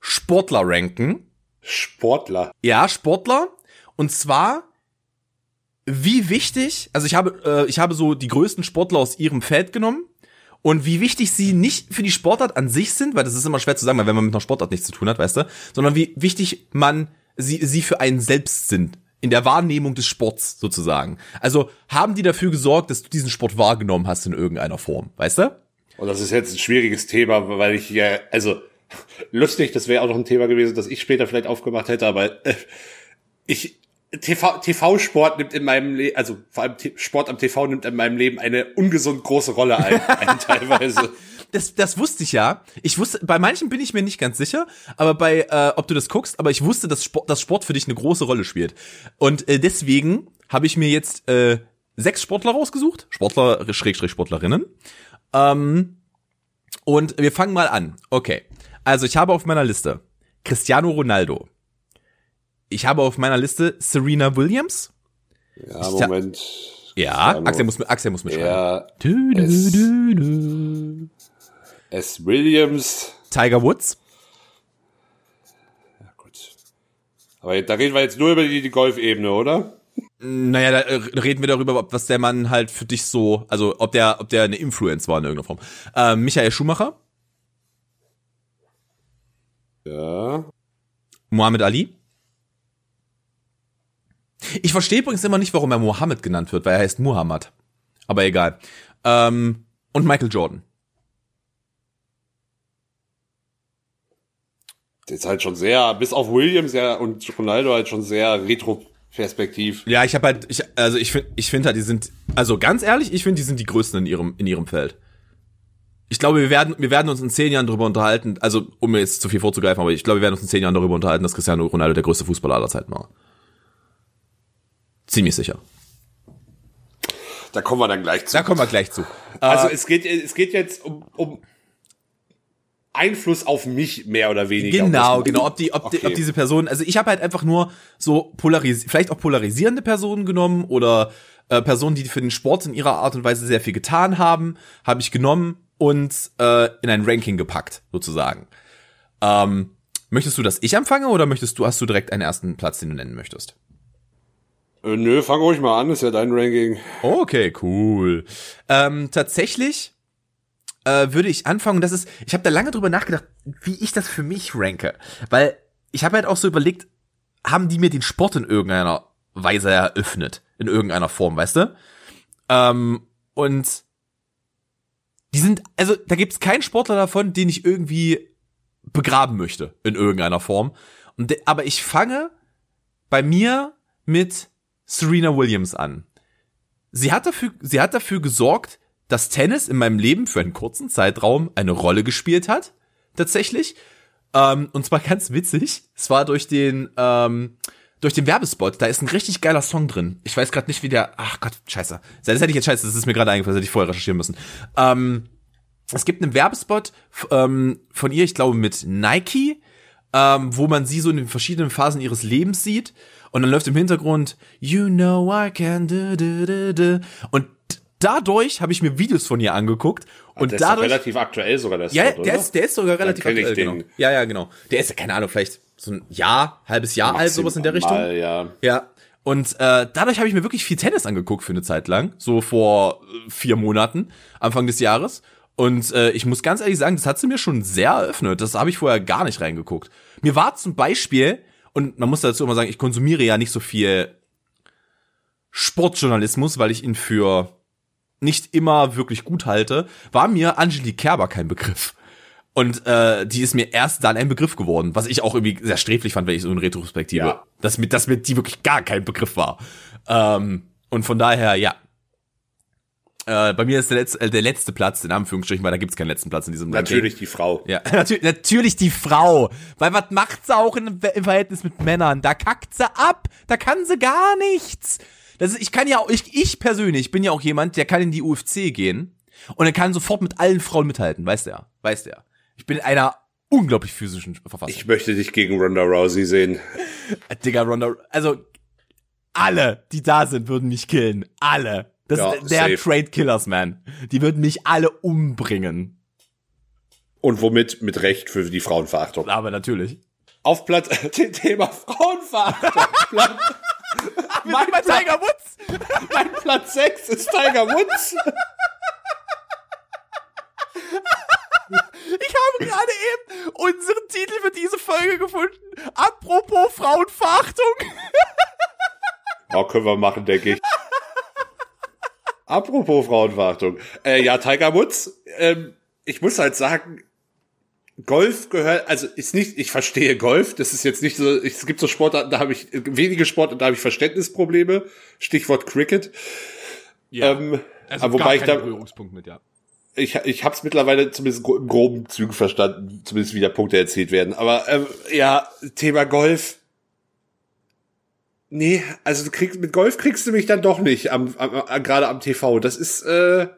Speaker 1: Sportler ranken.
Speaker 2: Sportler?
Speaker 1: Ja, Sportler. Und zwar, wie wichtig, also ich habe, äh, ich habe so die größten Sportler aus ihrem Feld genommen und wie wichtig sie nicht für die Sportart an sich sind, weil das ist immer schwer zu sagen, weil wenn man mit einer Sportart nichts zu tun hat, weißt du, sondern wie wichtig man sie, sie für einen selbst sind in der Wahrnehmung des Sports sozusagen. Also haben die dafür gesorgt, dass du diesen Sport wahrgenommen hast in irgendeiner Form, weißt du?
Speaker 2: Und das ist jetzt ein schwieriges Thema, weil ich ja, also lustig, das wäre auch noch ein Thema gewesen, das ich später vielleicht aufgemacht hätte, aber äh, ich TV, TV-Sport nimmt in meinem Leben, also vor allem Sport am TV nimmt in meinem Leben eine ungesund große Rolle ein, ein teilweise
Speaker 1: das, das wusste ich ja. Ich wusste, bei manchen bin ich mir nicht ganz sicher, aber bei, äh, ob du das guckst, aber ich wusste, dass Sport, dass Sport für dich eine große Rolle spielt. Und äh, deswegen habe ich mir jetzt äh, sechs Sportler rausgesucht, Sportler, Schrägstrich Sportlerinnen. Ähm, und wir fangen mal an. Okay. Also ich habe auf meiner Liste Cristiano Ronaldo. Ich habe auf meiner Liste Serena Williams.
Speaker 2: Ja, Moment.
Speaker 1: Ja, Axel muss, Axel muss mitschreiben. Ja,
Speaker 2: du, du, du, du. S. Williams.
Speaker 1: Tiger Woods.
Speaker 2: Ja, gut. Aber da reden wir jetzt nur über die, die Golfebene, oder?
Speaker 1: Naja, da äh, reden wir darüber, ob was der Mann halt für dich so, also ob der, ob der eine Influence war in irgendeiner Form. Ähm, Michael Schumacher,
Speaker 2: Ja.
Speaker 1: Muhammad Ali. Ich verstehe übrigens immer nicht, warum er Mohammed genannt wird, weil er heißt Muhammad. Aber egal. Ähm, und Michael Jordan.
Speaker 2: Ist halt schon sehr, bis auf Williams ja und Ronaldo halt schon sehr retro-perspektiv.
Speaker 1: Ja, ich habe halt, ich, also ich finde, ich finde halt, die sind, also ganz ehrlich, ich finde, die sind die größten in ihrem, in ihrem Feld. Ich glaube, wir werden, wir werden uns in zehn Jahren darüber unterhalten, also um mir jetzt zu viel vorzugreifen, aber ich glaube, wir werden uns in zehn Jahren darüber unterhalten, dass Cristiano Ronaldo der größte Fußballer aller Zeiten war. Ziemlich sicher.
Speaker 2: Da kommen wir dann gleich zu.
Speaker 1: Da kommen wir gleich zu.
Speaker 2: Also
Speaker 1: Äh,
Speaker 2: es geht, es geht jetzt um, um Einfluss auf mich mehr oder weniger.
Speaker 1: Genau, genau. Ob die, ob, die,
Speaker 2: Okay.
Speaker 1: ob diese Person, also ich habe halt einfach nur so polaris vielleicht auch polarisierende Personen genommen oder äh, Personen, die für den Sport in ihrer Art und Weise sehr viel getan haben, habe ich genommen und äh, in ein Ranking gepackt, sozusagen. Ähm, möchtest du, dass ich anfange oder möchtest du, hast du direkt einen ersten Platz, den du nennen möchtest?
Speaker 2: Äh, nö, fang ruhig mal an, ist ja dein Ranking.
Speaker 1: Okay, cool. Ähm, tatsächlich äh, würde ich anfangen, das ist, ich habe da lange drüber nachgedacht, wie ich das für mich ranke. Weil ich habe halt auch so überlegt, haben die mir den Sport in irgendeiner Weise eröffnet? In irgendeiner Form, weißt du? Ähm, und die sind, also da gibt's keinen Sportler davon, den ich irgendwie begraben möchte, in irgendeiner Form. Und aber ich fange bei mir mit Serena Williams an. Sie hat dafür, sie hat dafür gesorgt, dass Tennis in meinem Leben für einen kurzen Zeitraum eine Rolle gespielt hat. Tatsächlich. Ähm, und zwar ganz witzig. Es war durch den, ähm, durch den Werbespot. Da ist ein richtig geiler Song drin. Ich weiß gerade nicht, wie der. Ach Gott, scheiße. Das hätte ich jetzt scheiße. Das ist mir gerade eingefallen. Das hätte ich vorher recherchieren müssen. Ähm, es gibt einen Werbespot ähm, von ihr, ich glaube mit Nike, ähm, wo man sie so in den verschiedenen Phasen ihres Lebens sieht. Und dann läuft im Hintergrund You know I can do, do, do, do. Und dadurch habe ich mir Videos von ihr angeguckt. Und
Speaker 2: der ist
Speaker 1: dadurch.
Speaker 2: relativ aktuell sogar, der
Speaker 1: Ja,
Speaker 2: Spot,
Speaker 1: der ist, der ist sogar relativ aktuell, genau. Ja, ja, genau. Der ist ja, keine Ahnung, vielleicht so ein Jahr, halbes Jahr alt, sowas in der Richtung.
Speaker 2: Mal, ja.
Speaker 1: Ja. Und äh, dadurch habe ich mir wirklich viel Tennis angeguckt für eine Zeit lang, so vor äh, vier Monaten, Anfang des Jahres. Und äh, ich muss ganz ehrlich sagen, das hat sie mir schon sehr eröffnet. Das habe ich vorher gar nicht reingeguckt. Mir war zum Beispiel, und man muss dazu immer sagen, ich konsumiere ja nicht so viel Sportjournalismus, weil ich ihn für nicht immer wirklich gut halte, war mir Angelique Kerber kein Begriff. Und äh, die ist mir erst dann ein Begriff geworden, was ich auch irgendwie sehr sträflich fand, wenn ich so in Retrospektive,
Speaker 2: Ja.
Speaker 1: dass mir, dass mir die wirklich gar kein Begriff war. Ähm, und von daher, ja. Äh, bei mir ist der letzte, äh, der letzte Platz, in Anführungsstrichen, weil da gibt's keinen letzten Platz in diesem Ranking.
Speaker 2: Natürlich die Frau.
Speaker 1: Ja, natürlich, natürlich die Frau. Weil was macht sie auch in, im Verhältnis mit Männern? Da kackt sie ab. Da kann sie gar nichts. Das ist, ich kann ja auch, ich, ich persönlich bin ja auch jemand, der kann in die UFC gehen und er kann sofort mit allen Frauen mithalten, weißt du ja, weißt du ja. Ich bin in einer unglaublich physischen Verfassung.
Speaker 2: Ich möchte dich gegen Ronda Rousey sehen.
Speaker 1: Äh, Digga, Ronda, also alle, die da sind, würden mich killen. Alle. Das
Speaker 2: Ja,
Speaker 1: ist der
Speaker 2: safe.
Speaker 1: Trade Killers, man. Die würden mich alle umbringen.
Speaker 2: Und womit? Mit Recht für die Frauenverachtung.
Speaker 1: Aber natürlich.
Speaker 2: Auf Platz, Thema Frauenverachtung. Platz,
Speaker 1: Mein bei Tiger Woods.
Speaker 2: mein Platz 6 ist Tiger Woods.
Speaker 1: Ich habe gerade eben unseren Titel für diese Folge gefunden. Apropos Frauenverachtung.
Speaker 2: Ja, können wir machen, denke ich. Apropos Frauenverachtung. Äh, ja, Tiger Woods, ähm, ich muss halt sagen, Golf gehört, also ist nicht, ich verstehe Golf, das ist jetzt nicht so, es gibt so Sportarten, da habe ich, wenige Sportarten, da habe ich Verständnisprobleme. Stichwort Cricket. Ähm, aber wobei ich da,
Speaker 1: Berührungspunkt mit, ja.
Speaker 2: ich, ich habe es mittlerweile zumindest in groben Zügen verstanden, zumindest wie da Punkte erzielt werden. Aber ähm, ja, Thema Golf. Nee, also du kriegst, mit Golf kriegst du mich dann doch nicht, am, am, am, gerade am TV. Das ist, äh,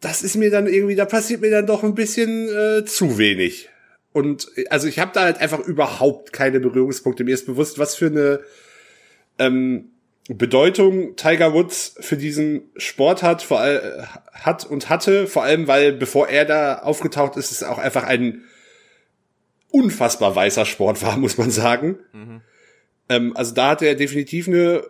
Speaker 2: das ist mir dann irgendwie, da passiert mir dann doch ein bisschen äh, zu wenig. Und also ich habe da halt einfach überhaupt keine Berührungspunkte. Mir ist bewusst, was für eine ähm, Bedeutung Tiger Woods für diesen Sport hat, vor all, hat und hatte, vor allem weil bevor er da aufgetaucht ist, es auch einfach ein unfassbar weißer Sport war, muss man sagen. Ähm, also da hat er definitiv eine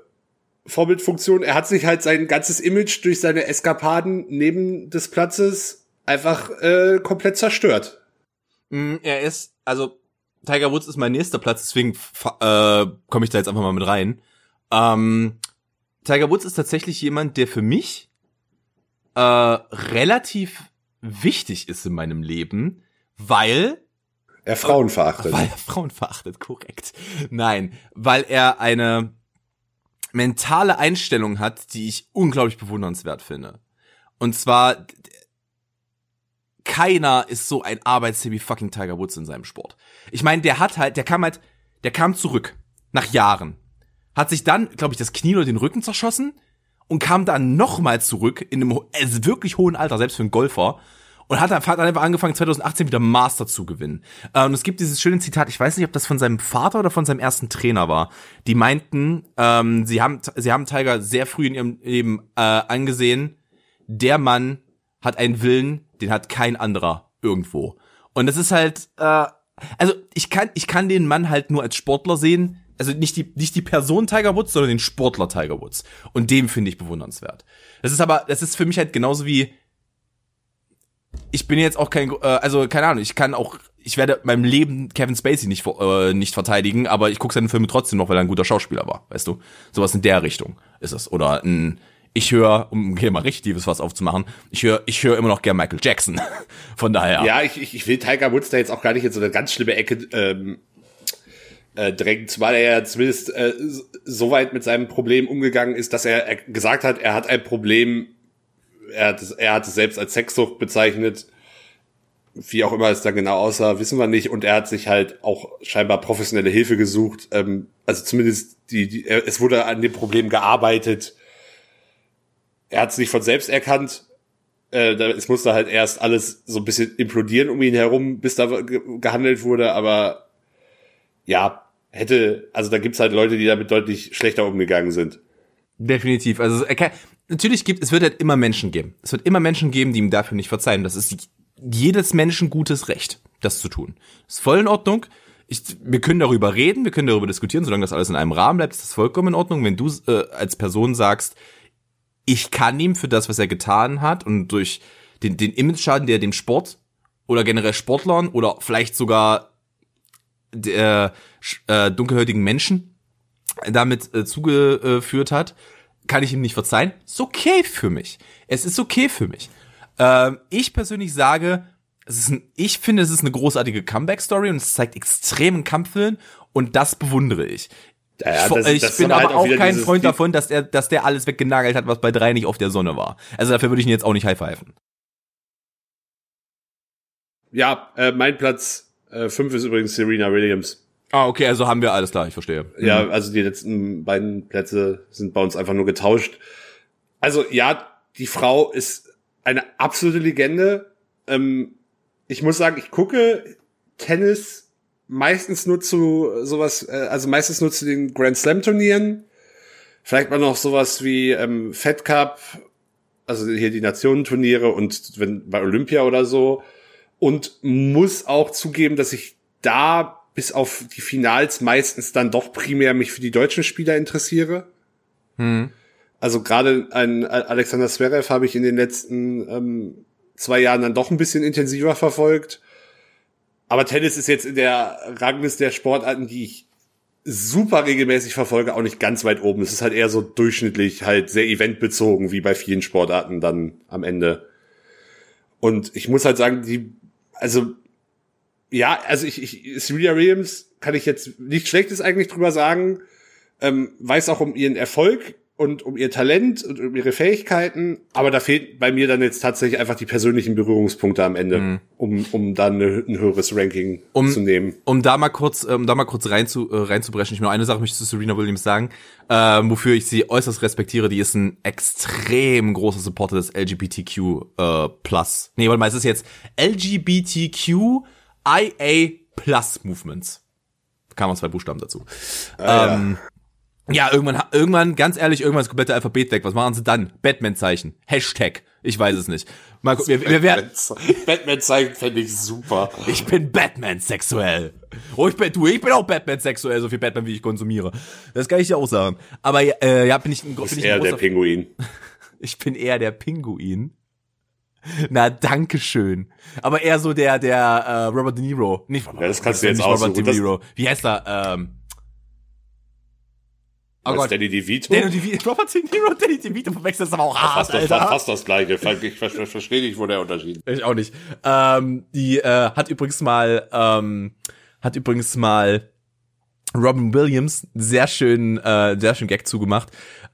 Speaker 2: Vorbildfunktion. Er hat sich halt sein ganzes Image durch seine Eskapaden neben des Platzes einfach äh, komplett zerstört.
Speaker 1: Mm, er ist, also Tiger Woods ist mein nächster Platz, deswegen äh, komme ich da jetzt einfach mal mit rein. Ähm, Tiger Woods ist tatsächlich jemand, der für mich äh, relativ wichtig ist in meinem Leben, weil
Speaker 2: er Frauen verachtet.
Speaker 1: Weil er Frauen verachtet, korrekt. Nein, weil er eine mentale Einstellung hat, die ich unglaublich bewundernswert finde. Und zwar, keiner ist so ein Arbeitstier wie fucking Tiger Woods in seinem Sport. Ich meine, der hat halt, der kam halt, der kam zurück nach Jahren, hat sich dann, glaube ich, das Knie oder den Rücken zerschossen und kam dann nochmal zurück in einem also wirklich hohen Alter, selbst für einen Golfer und hat hat einfach angefangen 2018 wieder Master zu gewinnen. Äh, und es gibt dieses schöne Zitat, ich weiß nicht, ob das von seinem Vater oder von seinem ersten Trainer war. Die meinten, ähm, sie haben sie haben Tiger sehr früh in ihrem Leben äh, angesehen, der Mann hat einen Willen, den hat kein anderer irgendwo. Und das ist halt äh, also ich kann ich kann den Mann halt nur als Sportler sehen, also nicht die, nicht die Person Tiger Woods, sondern den Sportler Tiger Woods. Und dem finde ich bewundernswert. Das ist aber, das ist für mich halt genauso wie, ich bin jetzt auch kein, äh, also keine Ahnung, ich kann auch, ich werde meinem Leben Kevin Spacey nicht, äh, nicht verteidigen, aber ich gucke seine Filme trotzdem noch, weil er ein guter Schauspieler war, weißt du? Sowas in der Richtung ist es. Oder ein, ich höre, um hier mal richtig tiefes was aufzumachen, ich höre ich höre immer noch gern Michael Jackson. Von daher.
Speaker 2: Ja, ich, ich will Tiger Woods da jetzt auch gar nicht in so eine ganz schlimme Ecke ähm, äh, drängt, zumal er ja zumindest äh, so weit mit seinem Problem umgegangen ist, dass er, er gesagt hat, er hat ein Problem, er hat, es, er hat es selbst als Sexsucht bezeichnet, wie auch immer es da genau aussah, wissen wir nicht. Und er hat sich halt auch scheinbar professionelle Hilfe gesucht. Ähm, also zumindest die, die, es wurde an dem Problem gearbeitet. Er hat es nicht von selbst erkannt. Äh, es musste halt erst alles so ein bisschen implodieren um ihn herum, bis da ge gehandelt wurde. Aber ja, hätte, also da gibt's halt Leute, die damit deutlich schlechter umgegangen sind.
Speaker 1: Definitiv. Also kann, natürlich gibt es wird halt immer Menschen geben. Es wird immer Menschen geben, die ihm dafür nicht verzeihen. Das ist jedes Menschen gutes Recht, das zu tun. Das ist voll in Ordnung. Ich, wir können darüber reden, wir können darüber diskutieren, solange das alles in einem Rahmen bleibt, ist das vollkommen in Ordnung. Wenn du äh, als Person sagst, ich kann ihm für das, was er getan hat und durch den, den Image-Schaden, der dem Sport oder generell Sportlern oder vielleicht sogar der äh, dunkelhäutigen Menschen damit äh, zugeführt hat, kann ich ihm nicht verzeihen. Ist okay für mich. Es ist okay für mich. Ähm, ich persönlich sage, es ist ein, ich finde, es ist eine großartige Comeback-Story und es zeigt extremen Kampfwillen und das bewundere ich. Ja, das, ich das bin aber halt auch, auch kein Freund davon, dass er, dass der alles weggenagelt hat, was bei drei nicht auf der Sonne war. Also dafür würde ich ihn jetzt auch nicht high-pfeifen.
Speaker 2: Ja, äh, mein Platz äh, fünf ist übrigens Serena Williams.
Speaker 1: Ah, okay, also haben wir alles klar, ich verstehe.
Speaker 2: Ja, mhm. also die letzten beiden Plätze sind bei uns einfach nur getauscht. Also ja, die Frau ist eine absolute Legende. Ähm, ich muss sagen, ich gucke Tennis meistens nur zu sowas, äh, also meistens nur zu den Grand Slam Turnieren. Vielleicht mal noch sowas wie ähm, Fed Cup, also hier die Nationenturniere und wenn bei Olympia oder so. Und muss auch zugeben, dass ich da bis auf die Finals meistens dann doch primär mich für die deutschen Spieler interessiere. Hm. Also gerade ein Alexander Zverev habe ich in den letzten ähm, zwei Jahren dann doch ein bisschen intensiver verfolgt. Aber Tennis ist jetzt in der Rangliste der Sportarten, die ich super regelmäßig verfolge, auch nicht ganz weit oben. Es ist halt eher so durchschnittlich, halt sehr eventbezogen, wie bei vielen Sportarten dann am Ende. Und ich muss halt sagen, die, also ja, also ich, ich Serena Williams kann ich jetzt nichts Schlechtes eigentlich drüber sagen. Ähm, weiß auch um ihren Erfolg und um ihr Talent und um ihre Fähigkeiten, aber da fehlt bei mir dann jetzt tatsächlich einfach die persönlichen Berührungspunkte am Ende, mhm. um, um dann ein höheres Ranking
Speaker 1: um,
Speaker 2: zu nehmen.
Speaker 1: Um da mal kurz, um da mal kurz rein zu, äh, reinzubrechen, ich nur eine Sache möchte ich zu Serena Williams sagen, äh, wofür ich sie äußerst respektiere, die ist ein extrem großer Supporter des LGBTQ äh, Plus. Nee, warte mal, es ist jetzt LGBTQ IA Plus Movements. Kamen zwei Buchstaben dazu. Ah, ähm, ja. ja, irgendwann, irgendwann, ganz ehrlich, irgendwann ist das komplette Alphabet weg. Was machen sie dann? Batman-Zeichen. Hashtag. Ich weiß es nicht. Mal gucken, wir, wir werden.
Speaker 2: Batman zeigen fände ich super.
Speaker 1: Ich bin Batman sexuell. Oh, ich bin, du, ich bin auch Batman sexuell, so viel Batman, wie ich konsumiere. Das kann ich dir auch sagen. Aber äh, ja, bin ich ein, bin ich
Speaker 2: eher
Speaker 1: ein
Speaker 2: der
Speaker 1: großer
Speaker 2: Pinguin.
Speaker 1: Ich bin eher der Pinguin. Na, danke schön. Aber eher so der, der äh, Robert De Niro. Nicht
Speaker 2: Ja, das kannst du
Speaker 1: nicht
Speaker 2: jetzt
Speaker 1: Robert
Speaker 2: aussuchen.
Speaker 1: De
Speaker 2: Das-
Speaker 1: Niro. Wie heißt er? Ähm, oh Gott.
Speaker 2: Danny DeVito?
Speaker 1: Danny DeVito, Robert De Niro Danny DeVito verwechselt das aber auch hart,
Speaker 2: fast, das,
Speaker 1: Alter.
Speaker 2: fast das gleiche. Ich ver- ver- verstehe nicht, wo der Unterschied ist.
Speaker 1: Ich auch nicht. Ähm, die äh, hat übrigens mal, ähm, hat übrigens mal Robin Williams sehr schön, äh, sehr schön Gag zugemacht.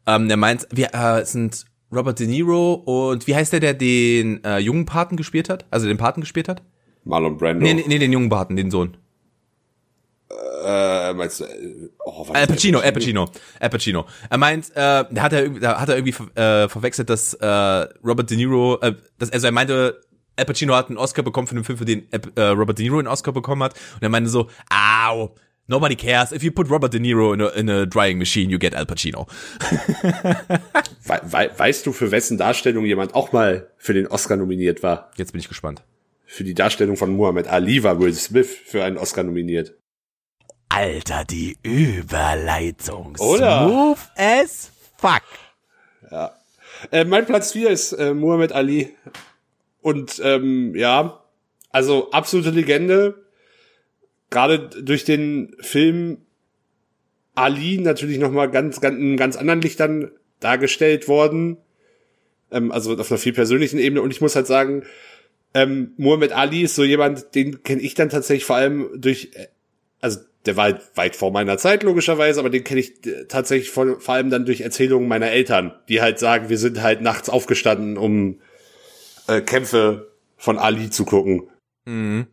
Speaker 1: Ähm, der meint, wir äh, sind Robert De Niro und wie heißt der, der den äh, jungen Paten gespielt hat? Also den Paten gespielt hat?
Speaker 2: Marlon Brando.
Speaker 1: Nee, nee, nee, den jungen Paten, den Sohn.
Speaker 2: Äh, meinst du, äh, oh,
Speaker 1: Al Pacino? Al Pacino, Al Pacino. Er meint, äh, da hat er, irgendwie- da hat er irgendwie äh, verwechselt, dass äh, Robert De Niro, äh, dass, also er meinte, Al Pacino hat einen Oscar bekommen für den Film, für den äh, Robert De Niro einen Oscar bekommen hat. Und er meinte so, au, nobody cares. If you put Robert De Niro in a, in a drying machine, you get Al Pacino.
Speaker 2: We we weißt du, für wessen Darstellung jemand auch mal für den Oscar nominiert war?
Speaker 1: Jetzt bin ich gespannt.
Speaker 2: Für die Darstellung von Muhammad Ali war Will Smith für einen Oscar nominiert.
Speaker 1: Alter, die Überleitung.
Speaker 2: Oder?
Speaker 1: Smooth as fuck.
Speaker 2: Äh, mein Platz 4 ist äh, Muhammad Ali. Und ähm, ja, also absolute Legende. Gerade durch den Film Ali natürlich nochmal ganz, ganz, in ganz anderen Lichtern dargestellt worden. Ähm, also auf einer viel persönlichen Ebene. Und ich muss halt sagen, ähm, Muhammad Ali ist so jemand, den kenne ich dann tatsächlich vor allem durch, äh, also der war halt weit vor meiner Zeit logischerweise, aber den kenne ich äh, tatsächlich vor, vor allem dann durch Erzählungen meiner Eltern, die halt sagen, wir sind halt nachts aufgestanden, um äh, Kämpfe von Ali zu gucken.
Speaker 1: Mhm.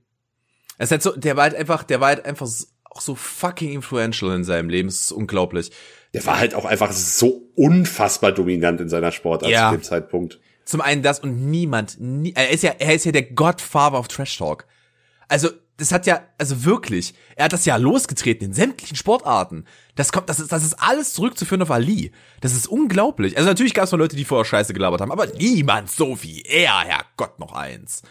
Speaker 1: Es ist halt so, der war halt einfach, der war halt einfach auch so fucking influential in seinem Leben. Es ist unglaublich.
Speaker 2: Der war halt auch einfach so unfassbar dominant in seiner Sportart
Speaker 1: Ja.
Speaker 2: zu dem Zeitpunkt.
Speaker 1: Zum einen das und niemand, nie, er ist ja, er ist ja der Godfather of Trash Talk. Also, das hat ja, also wirklich, er hat das ja losgetreten in sämtlichen Sportarten. Das kommt, das ist, das ist alles zurückzuführen auf Ali. Das ist unglaublich. Also natürlich gab es noch Leute, die vorher Scheiße gelabert haben, aber niemand so wie er, Herrgott noch eins.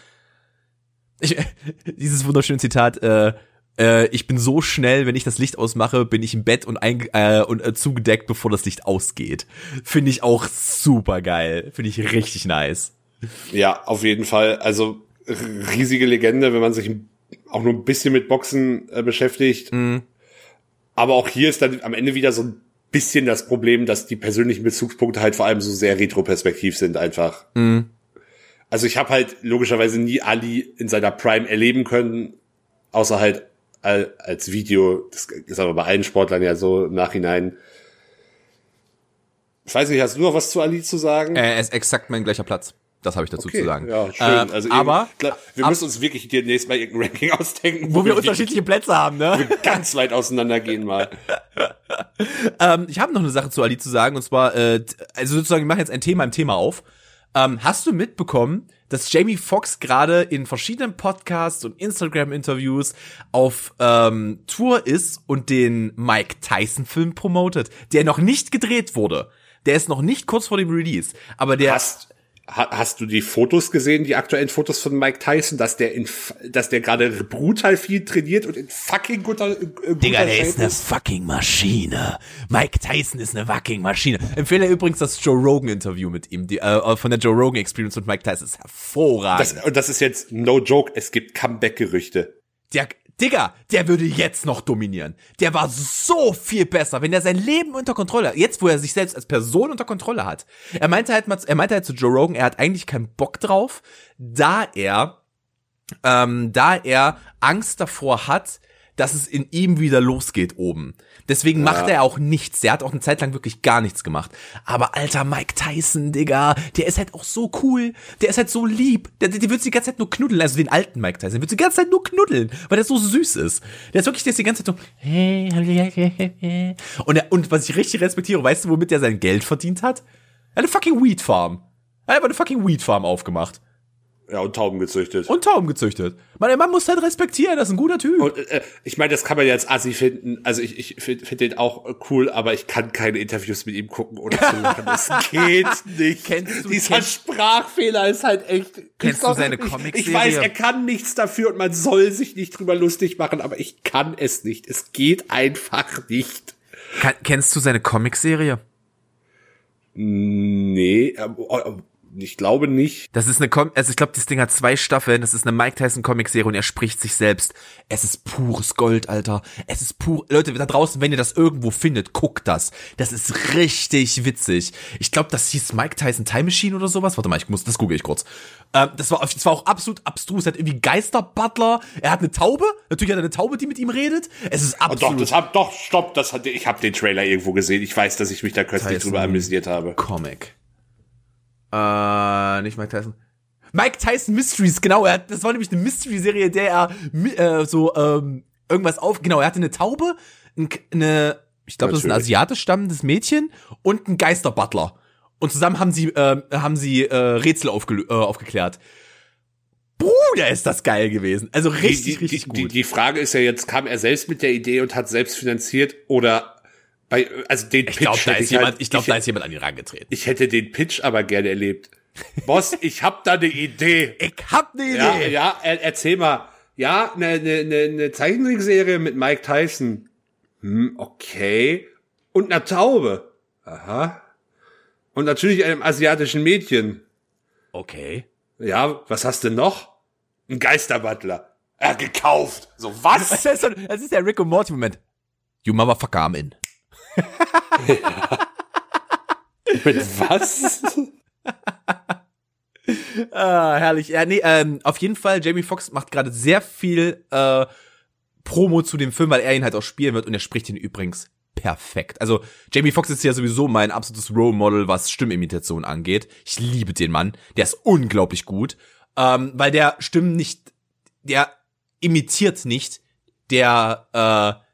Speaker 1: Ich, dieses wunderschöne Zitat, äh, äh, ich bin so schnell, wenn ich das Licht ausmache, bin ich im Bett und, ein, äh, und äh, zugedeckt, bevor das Licht ausgeht. Finde ich auch super geil. Finde ich richtig nice.
Speaker 2: Ja, auf jeden Fall. Also riesige Legende, wenn man sich auch nur ein bisschen mit Boxen äh, beschäftigt. Aber auch hier ist dann am Ende wieder so ein bisschen das Problem, dass die persönlichen Bezugspunkte halt vor allem so sehr retroperspektiv sind einfach. Also ich habe halt logischerweise nie Ali in seiner Prime erleben können, außer halt al- als Video. Das ist aber bei allen Sportlern ja so im Nachhinein. Ich weiß nicht, hast du noch was zu Ali zu sagen?
Speaker 1: Äh, er ist exakt mein gleicher Platz. Das habe ich dazu zu sagen.
Speaker 2: Ja, schön.
Speaker 1: Ähm,
Speaker 2: also
Speaker 1: aber
Speaker 2: irgendwie- klar, wir
Speaker 1: ab-
Speaker 2: müssen uns wirklich demnächst mal irgendein Ranking ausdenken,
Speaker 1: wo wir unterschiedliche Plätze haben, ne?
Speaker 2: ganz weit auseinandergehen mal.
Speaker 1: Ähm, ich habe noch eine Sache zu Ali zu sagen und zwar, äh, also sozusagen, wir machen jetzt ein Thema im Thema auf. Ähm, hast du mitbekommen, dass Jamie Foxx gerade in verschiedenen Podcasts und Instagram-Interviews auf ähm, Tour ist und den Mike Tyson-Film promotet, der noch nicht gedreht wurde. Der ist noch nicht kurz vor dem Release, aber der
Speaker 2: Hast, ha, hast du die Fotos gesehen, die aktuellen Fotos von Mike Tyson, dass der in, dass der gerade brutal viel trainiert und in fucking guter, äh, guter
Speaker 1: Digga, der ist eine fucking Maschine. Mike Tyson ist eine fucking Maschine. Empfehle übrigens das Joe Rogan Interview mit ihm, die, äh, von der Joe Rogan Experience und Mike Tyson ist hervorragend.
Speaker 2: Das, und das ist jetzt no joke, es gibt Comeback-Gerüchte.
Speaker 1: der, Digga, der würde jetzt noch dominieren. Der war so viel besser, wenn er sein Leben unter Kontrolle hat. Jetzt, wo er sich selbst als Person unter Kontrolle hat. Er meinte halt mal, er meinte halt zu Joe Rogan, er hat eigentlich keinen Bock drauf, da er, ähm, da er Angst davor hat, dass es in ihm wieder losgeht oben. Deswegen macht er auch nichts. Der hat auch eine Zeit lang wirklich gar nichts gemacht. Aber alter Mike Tyson, Digga, der ist halt auch so cool. Der ist halt so lieb. Der, der, der wird die ganze Zeit nur knuddeln. Also den alten Mike Tyson. Der wird die ganze Zeit nur knuddeln, weil der so süß ist. Der ist wirklich, der ist die ganze Zeit so. Und, er, und was ich richtig respektiere, weißt du, womit der sein Geld verdient hat? Er hat eine fucking Weed Farm. Er hat einfach eine fucking Weed Farm aufgemacht.
Speaker 2: Ja, und Tauben gezüchtet.
Speaker 1: Und Tauben gezüchtet. Man, man muss halt respektieren, das ist ein guter Typ.
Speaker 2: Und äh, ich meine, das kann man jetzt assi finden. Also ich, ich finde find den auch cool, aber ich kann keine Interviews mit ihm gucken oder zuhören. Das geht nicht.
Speaker 1: Kennst du-
Speaker 2: Dieser
Speaker 1: kennst-
Speaker 2: Sprachfehler ist halt echt.
Speaker 1: Kennst du seine
Speaker 2: ich,
Speaker 1: Comicserie?
Speaker 2: Ich weiß, er kann nichts dafür und man soll sich nicht drüber lustig machen, aber ich kann es nicht. Es geht einfach nicht.
Speaker 1: Kennst du seine Comicserie?
Speaker 2: Nee, ähm, oh, ich glaube nicht.
Speaker 1: Das ist eine Com also ich glaube, das Ding hat zwei Staffeln. Das ist eine Mike Tyson Comicserie und er spricht sich selbst. Es ist pures Gold, Alter. Es ist pur. Leute, da draußen, wenn ihr das irgendwo findet, guckt das. Das ist richtig witzig. Ich glaube, das hieß Mike Tyson Time Machine oder sowas. Warte mal, ich muss, das google ich kurz. Ähm, das war, das war auch absolut abstrus. Er hat irgendwie Geisterbutler. Er hat eine Taube. Natürlich hat er eine Taube, die mit ihm redet. Es ist
Speaker 2: Oh, doch,
Speaker 1: absolut
Speaker 2: das hab, doch, stopp, das hat, ich habe den Trailer irgendwo gesehen. Ich weiß, dass ich mich da kürzlich
Speaker 1: Tyson.
Speaker 2: drüber amüsiert habe.
Speaker 1: Comic. Äh, nicht Mike Tyson. Mike Tyson Mysteries, genau. Er hat, das war nämlich eine Mystery-Serie, der er äh, so ähm, irgendwas auf. Genau, er hatte eine Taube, ein, eine, ich glaube, das ist ein asiatisch stammendes Mädchen und einen Geisterbutler. Und zusammen haben sie ähm, haben sie äh, Rätsel äh, aufgeklärt. Bruder, ist das geil gewesen. Also richtig,
Speaker 2: die, die,
Speaker 1: richtig gut.
Speaker 2: Die, die Frage ist ja jetzt, kam er selbst mit der Idee und hat selbst finanziert oder bei, also den
Speaker 1: ich
Speaker 2: Pitch
Speaker 1: glaube, da ist jemand,
Speaker 2: halt,
Speaker 1: ich glaube,
Speaker 2: ich,
Speaker 1: da ist jemand an ihn rangetreten.
Speaker 2: ich hätte den Pitch aber gerne erlebt. Boss, ich hab da eine Idee.
Speaker 1: Ich hab ne
Speaker 2: Ja,
Speaker 1: Idee.
Speaker 2: ja, er, erzähl mal. Ja, eine ne, ne, ne Zeichentrickserie mit Mike Tyson. Hm, okay. Und einer Taube. Aha. Und natürlich einem asiatischen Mädchen.
Speaker 1: Okay.
Speaker 2: Ja, was hast du noch? Ein Geisterbutler. Er gekauft. So, was?
Speaker 1: Das ist, das ist der Rick und Morty Moment. You motherfucker, I'm in.
Speaker 2: Mit was?
Speaker 1: Ah, herrlich. Ja, nee, ähm, auf jeden Fall, Jamie Foxx macht gerade sehr viel äh, Promo zu dem Film, weil er ihn halt auch spielen wird und er spricht ihn übrigens perfekt. Also Jamie Foxx ist ja sowieso mein absolutes Role Model, was Stimmimitation angeht. Ich liebe den Mann. Der ist unglaublich gut, ähm, weil der Stimmen nicht, der imitiert nicht, der äh,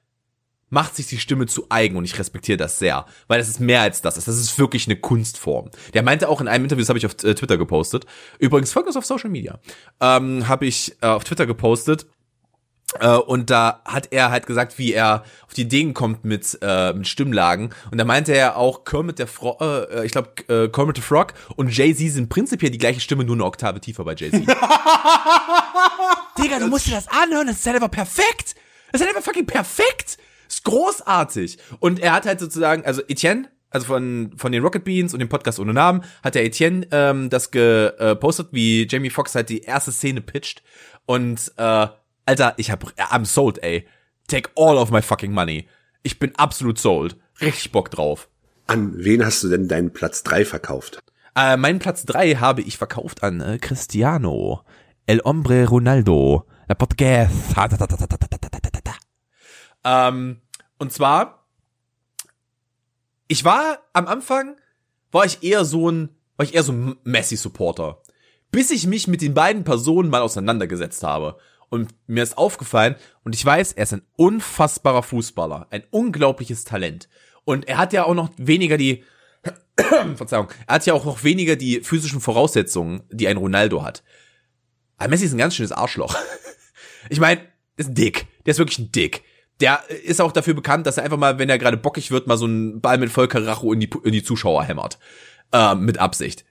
Speaker 1: macht sich die Stimme zu eigen und ich respektiere das sehr, weil das ist mehr als das. Das ist wirklich eine Kunstform. Der meinte auch in einem Interview, das habe ich auf äh, Twitter gepostet. Übrigens folgt uns auf Social Media. Ähm, habe ich äh, auf Twitter gepostet. Äh, und da hat er halt gesagt, wie er auf die Ideen kommt mit, äh, mit Stimmlagen. Und da meinte er auch, Kermit der Frog, äh, ich glaube, äh, Kermit the Frog und Jay-Z sind prinzipiell die gleiche Stimme, nur eine Oktave tiefer bei Jay-Z. Digga, du musst dir das anhören, das ist halt einfach perfekt. Das ist halt einfach fucking perfekt. Ist großartig. Und er hat halt sozusagen, also Etienne, also von, von den Rocket Beans und dem Podcast ohne Namen, hat der Etienne ähm, das gepostet, wie Jamie Foxx halt die erste Szene pitcht. Und äh, Alter, ich hab, I'm sold, ey. Take all of my fucking money. Ich bin absolut sold. Richtig Bock drauf.
Speaker 2: An wen hast du denn deinen Platz drei verkauft?
Speaker 1: Äh, meinen Platz drei habe ich verkauft an äh, Cristiano. El Hombre Ronaldo. La Portuguese. Ähm, und zwar, ich war am Anfang, war ich eher so ein, war ich eher so ein Messi-Supporter. Bis ich mich mit den beiden Personen mal auseinandergesetzt habe. Und mir ist aufgefallen, und ich weiß, er ist ein unfassbarer Fußballer, ein unglaubliches Talent. Und er hat ja auch noch weniger die, Verzeihung, er hat ja auch noch weniger die physischen Voraussetzungen, die ein Ronaldo hat. Aber Messi ist ein ganz schönes Arschloch. Ich meine, ist dick. Der ist wirklich ein dick. Der ist auch dafür bekannt, dass er einfach mal, wenn er gerade bockig wird, mal so einen Ball mit Volker Racho in die, in die Zuschauer hämmert. Ähm, mit Absicht.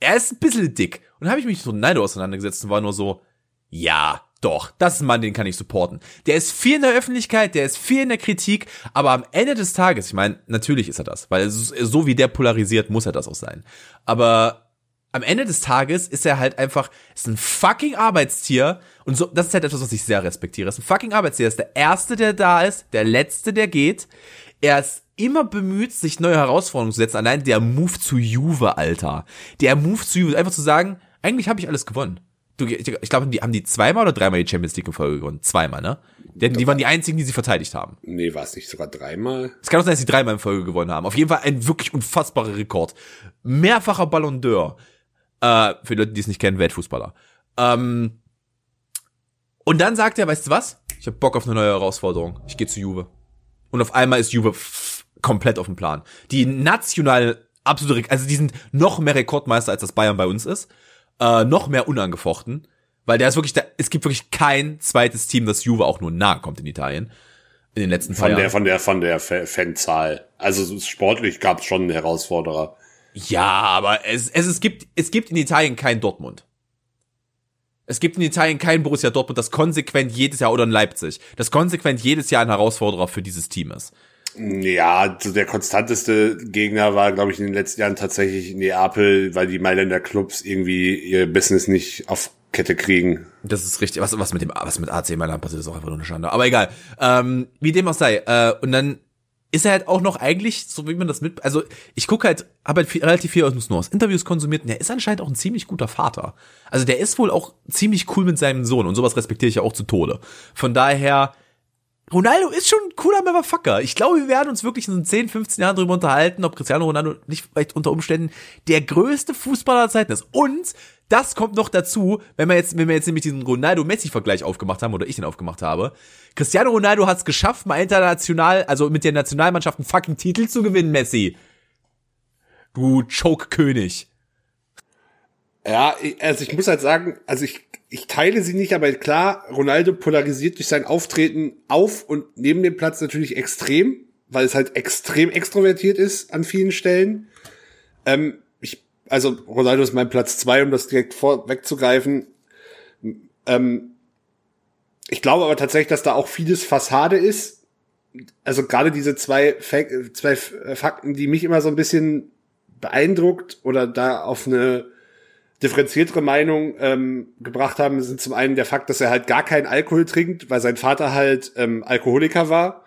Speaker 1: Er ist ein bisschen dick. Und dann habe ich mich mit Ronaldo auseinandergesetzt und war nur so, ja, doch, das ist ein Mann, den kann ich supporten. Der ist viel in der Öffentlichkeit, der ist viel in der Kritik, aber am Ende des Tages, ich meine, natürlich ist er das, weil so so wie der polarisiert, muss er das auch sein. Aber am Ende des Tages ist er halt einfach, ist ein fucking Arbeitstier und so, das ist halt etwas, was ich sehr respektiere. Ist ein fucking Arbeitstier, ist der Erste, der da ist, der Letzte, der geht. Er ist immer bemüht, sich neue Herausforderungen zu setzen. Allein der Move zu Juve, Alter. Der Move zu Juve, einfach zu sagen, eigentlich habe ich alles gewonnen. Du, ich glaube, die haben die zweimal oder dreimal die Champions League in Folge gewonnen. Zweimal, ne? Denn die waren die einzigen, die sie verteidigt haben.
Speaker 2: Nee, war es nicht sogar dreimal?
Speaker 1: Es kann auch sein, dass sie dreimal in Folge gewonnen haben. Auf jeden Fall ein wirklich unfassbarer Rekord. Mehrfacher Ballon d'Or. Äh, für die Leute, die es nicht kennen, Weltfußballer. Ähm, und dann sagt er, weißt du was? Ich habe Bock auf eine neue Herausforderung. Ich gehe zu Juve. Und auf einmal ist Juve komplett auf dem Plan. Die national absolute, also die sind noch mehr Rekordmeister, als das Bayern bei uns ist. äh, noch mehr unangefochten, weil der ist wirklich, da, es gibt wirklich kein zweites Team, das Juve auch nur nahe kommt in Italien in den letzten
Speaker 2: von
Speaker 1: Jahren.
Speaker 2: der von der von der Fanzahl. Also sportlich gab es schon einen Herausforderer.
Speaker 1: Ja, aber es, es, es gibt es gibt in Italien kein Dortmund. Es gibt in Italien kein Borussia Dortmund, das konsequent jedes Jahr oder in Leipzig, das konsequent jedes Jahr ein Herausforderer für dieses Team ist.
Speaker 2: Ja, so der konstanteste Gegner war, glaube ich, in den letzten Jahren tatsächlich Neapel, weil die Mailänder Clubs irgendwie ihr Business nicht auf Kette kriegen.
Speaker 1: Das ist richtig. Was, was mit dem, was mit AC Mailand passiert, ist auch einfach nur eine Schande. Aber egal. Ähm, wie dem auch sei. Äh, und dann ist er halt auch noch eigentlich, so wie man das mit, also ich gucke halt, habe halt viel, relativ viel aus, nur aus Interviews konsumiert und der ist anscheinend auch ein ziemlich guter Vater. Also der ist wohl auch ziemlich cool mit seinem Sohn und sowas respektiere ich ja auch zu Tode. Von daher, Ronaldo ist schon ein cooler Motherfucker. Ich glaube, wir werden uns wirklich in so 10, 15 Jahren darüber unterhalten, ob Cristiano Ronaldo nicht vielleicht unter Umständen der größte Fußballer der Zeiten ist. Und das kommt noch dazu, wenn wir jetzt, wenn wir jetzt nämlich diesen Ronaldo-Messi-Vergleich aufgemacht haben oder ich den aufgemacht habe. Cristiano Ronaldo hat es geschafft, mal international, also mit der Nationalmannschaft einen fucking Titel zu gewinnen, Messi. Du Choke-König.
Speaker 2: Ja, also ich muss halt sagen, also ich, ich teile sie nicht, aber klar, Ronaldo polarisiert durch sein Auftreten auf und neben dem Platz natürlich extrem, weil es halt extrem extrovertiert ist an vielen Stellen. Ähm, also Ronaldo ist mein Platz zwei, um das direkt vorwegzugreifen. Ähm, ich glaube aber tatsächlich, dass da auch vieles Fassade ist. Also gerade diese zwei, Fak zwei Fakten, die mich immer so ein bisschen beeindruckt oder da auf eine differenziertere Meinung ähm, gebracht haben, sind zum einen der Fakt, dass er halt gar keinen Alkohol trinkt, weil sein Vater halt ähm, Alkoholiker war.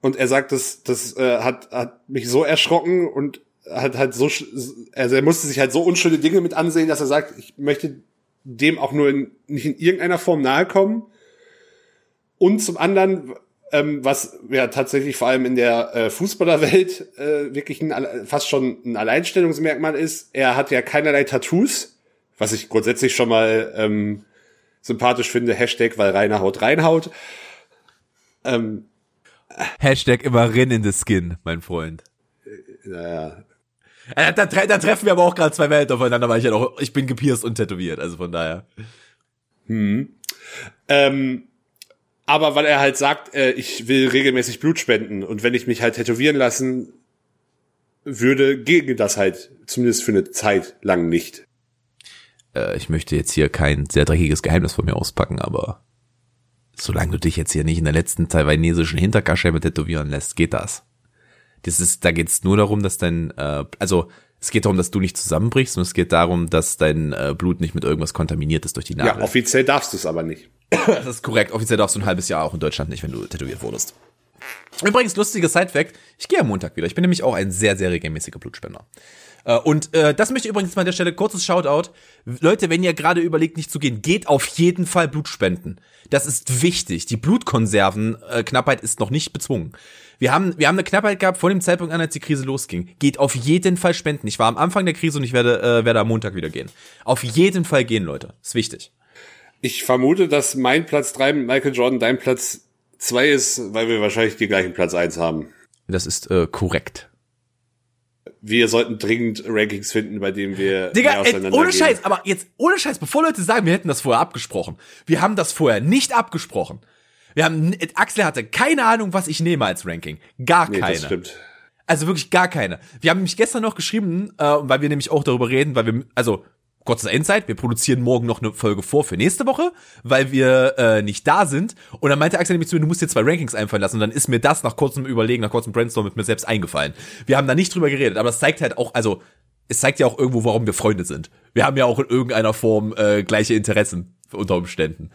Speaker 2: Und er sagt, das, das äh, hat, hat mich so erschrocken und hat halt so, also er musste sich halt so unschöne Dinge mit ansehen, dass er sagt, ich möchte dem auch nur in, nicht in irgendeiner Form nahe kommen. Und zum anderen, ähm, was ja tatsächlich vor allem in der äh, Fußballerwelt äh, wirklich ein, fast schon ein Alleinstellungsmerkmal ist, er hat ja keinerlei Tattoos, was ich grundsätzlich schon mal ähm, sympathisch finde. Hashtag, weil Reiner haut reinhaut.
Speaker 1: Ähm, Hashtag immer rin in the skin, mein Freund.
Speaker 2: Naja.
Speaker 1: Äh, da, da, treffen wir aber auch gerade zwei Welten aufeinander, weil ich ja noch, ich bin gepierst und tätowiert, also von daher.
Speaker 2: Hm. Ähm, aber weil er halt sagt, äh, ich will regelmäßig Blut spenden und wenn ich mich halt tätowieren lassen würde, ginge das halt zumindest für eine Zeit lang nicht.
Speaker 1: Äh, ich möchte jetzt hier kein sehr dreckiges Geheimnis von mir auspacken, aber solange du dich jetzt hier nicht in der letzten taiwanesischen Hinterkaschemme tätowieren lässt, geht das. Das ist, da geht's nur darum, dass dein, äh, also es geht darum, dass du nicht zusammenbrichst und es geht darum, dass dein äh, Blut nicht mit irgendwas kontaminiert ist durch die Nadel.
Speaker 2: Ja, offiziell darfst du es aber nicht.
Speaker 1: Das ist korrekt. Offiziell darfst du ein halbes Jahr auch in Deutschland nicht, wenn du tätowiert wurdest. Übrigens, lustiger Side-Fact, ich gehe am Montag wieder. Ich bin nämlich auch ein sehr, sehr regelmäßiger Blutspender. Äh, und äh, das möchte ich übrigens mal an der Stelle kurzes Shoutout. Leute, wenn ihr gerade überlegt, nicht zu gehen, geht auf jeden Fall Blut spenden. Das ist wichtig. Die Blutkonservenknappheit äh, ist noch nicht bezwungen. Wir haben, wir haben eine Knappheit gehabt vor dem Zeitpunkt an, als die Krise losging. Geht auf jeden Fall spenden. Ich war am Anfang der Krise und ich werde, äh, werde am Montag wieder gehen. Auf jeden Fall gehen, Leute. Ist wichtig.
Speaker 2: Ich vermute, dass mein Platz drei mit Michael Jordan dein Platz zwei ist, weil wir wahrscheinlich die gleichen Platz eins haben.
Speaker 1: Das ist äh, korrekt.
Speaker 2: Wir sollten dringend Rankings finden, bei denen wir
Speaker 1: Digga, mehr auseinander ohne. Scheiß, aber jetzt ohne Scheiß, bevor Leute sagen, wir hätten das vorher abgesprochen. Wir haben das vorher nicht abgesprochen. Wir haben Axel hatte keine Ahnung, was ich nehme als Ranking. Gar nee, keine. Das stimmt. Also wirklich gar keine. Wir haben nämlich gestern noch geschrieben, äh, weil wir nämlich auch darüber reden, weil wir, also kurzer Insight, wir produzieren morgen noch eine Folge vor für nächste Woche, weil wir äh, nicht da sind. Und dann meinte Axel nämlich zu mir, du musst dir zwei Rankings einfallen lassen. Und dann ist mir das nach kurzem Überlegen, nach kurzem Brainstorm mit mir selbst eingefallen. Wir haben da nicht drüber geredet, aber es zeigt halt auch, also es zeigt ja auch irgendwo, warum wir Freunde sind. Wir haben ja auch in irgendeiner Form äh, gleiche Interessen unter Umständen.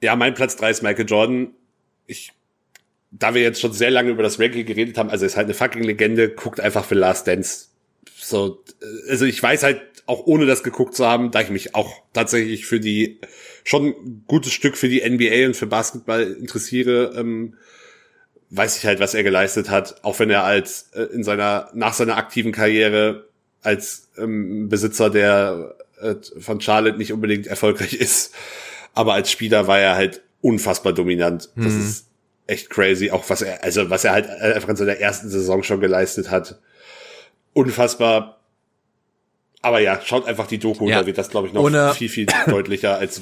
Speaker 2: Ja, mein Platz drei ist Michael Jordan. Ich, da wir jetzt schon sehr lange über das Ranking geredet haben, also ist halt eine fucking Legende, guckt einfach für Last Dance. So, äh, also ich weiß halt auch ohne das geguckt zu haben, da ich mich auch tatsächlich für die schon ein gutes Stück für die NBA und für Basketball interessiere, ähm, weiß ich halt, was er geleistet hat, auch wenn er als äh, in seiner nach seiner aktiven Karriere als ähm, Besitzer der äh, von Charlotte nicht unbedingt erfolgreich ist, aber als Spieler war er halt unfassbar dominant. Das mhm. ist echt crazy, auch was er also was er halt einfach in seiner ersten Saison schon geleistet hat. Unfassbar Aber ja, schaut einfach die Doku,
Speaker 1: Ja.
Speaker 2: da wird das, glaube ich, noch
Speaker 1: Ohne-
Speaker 2: viel, viel deutlicher, als,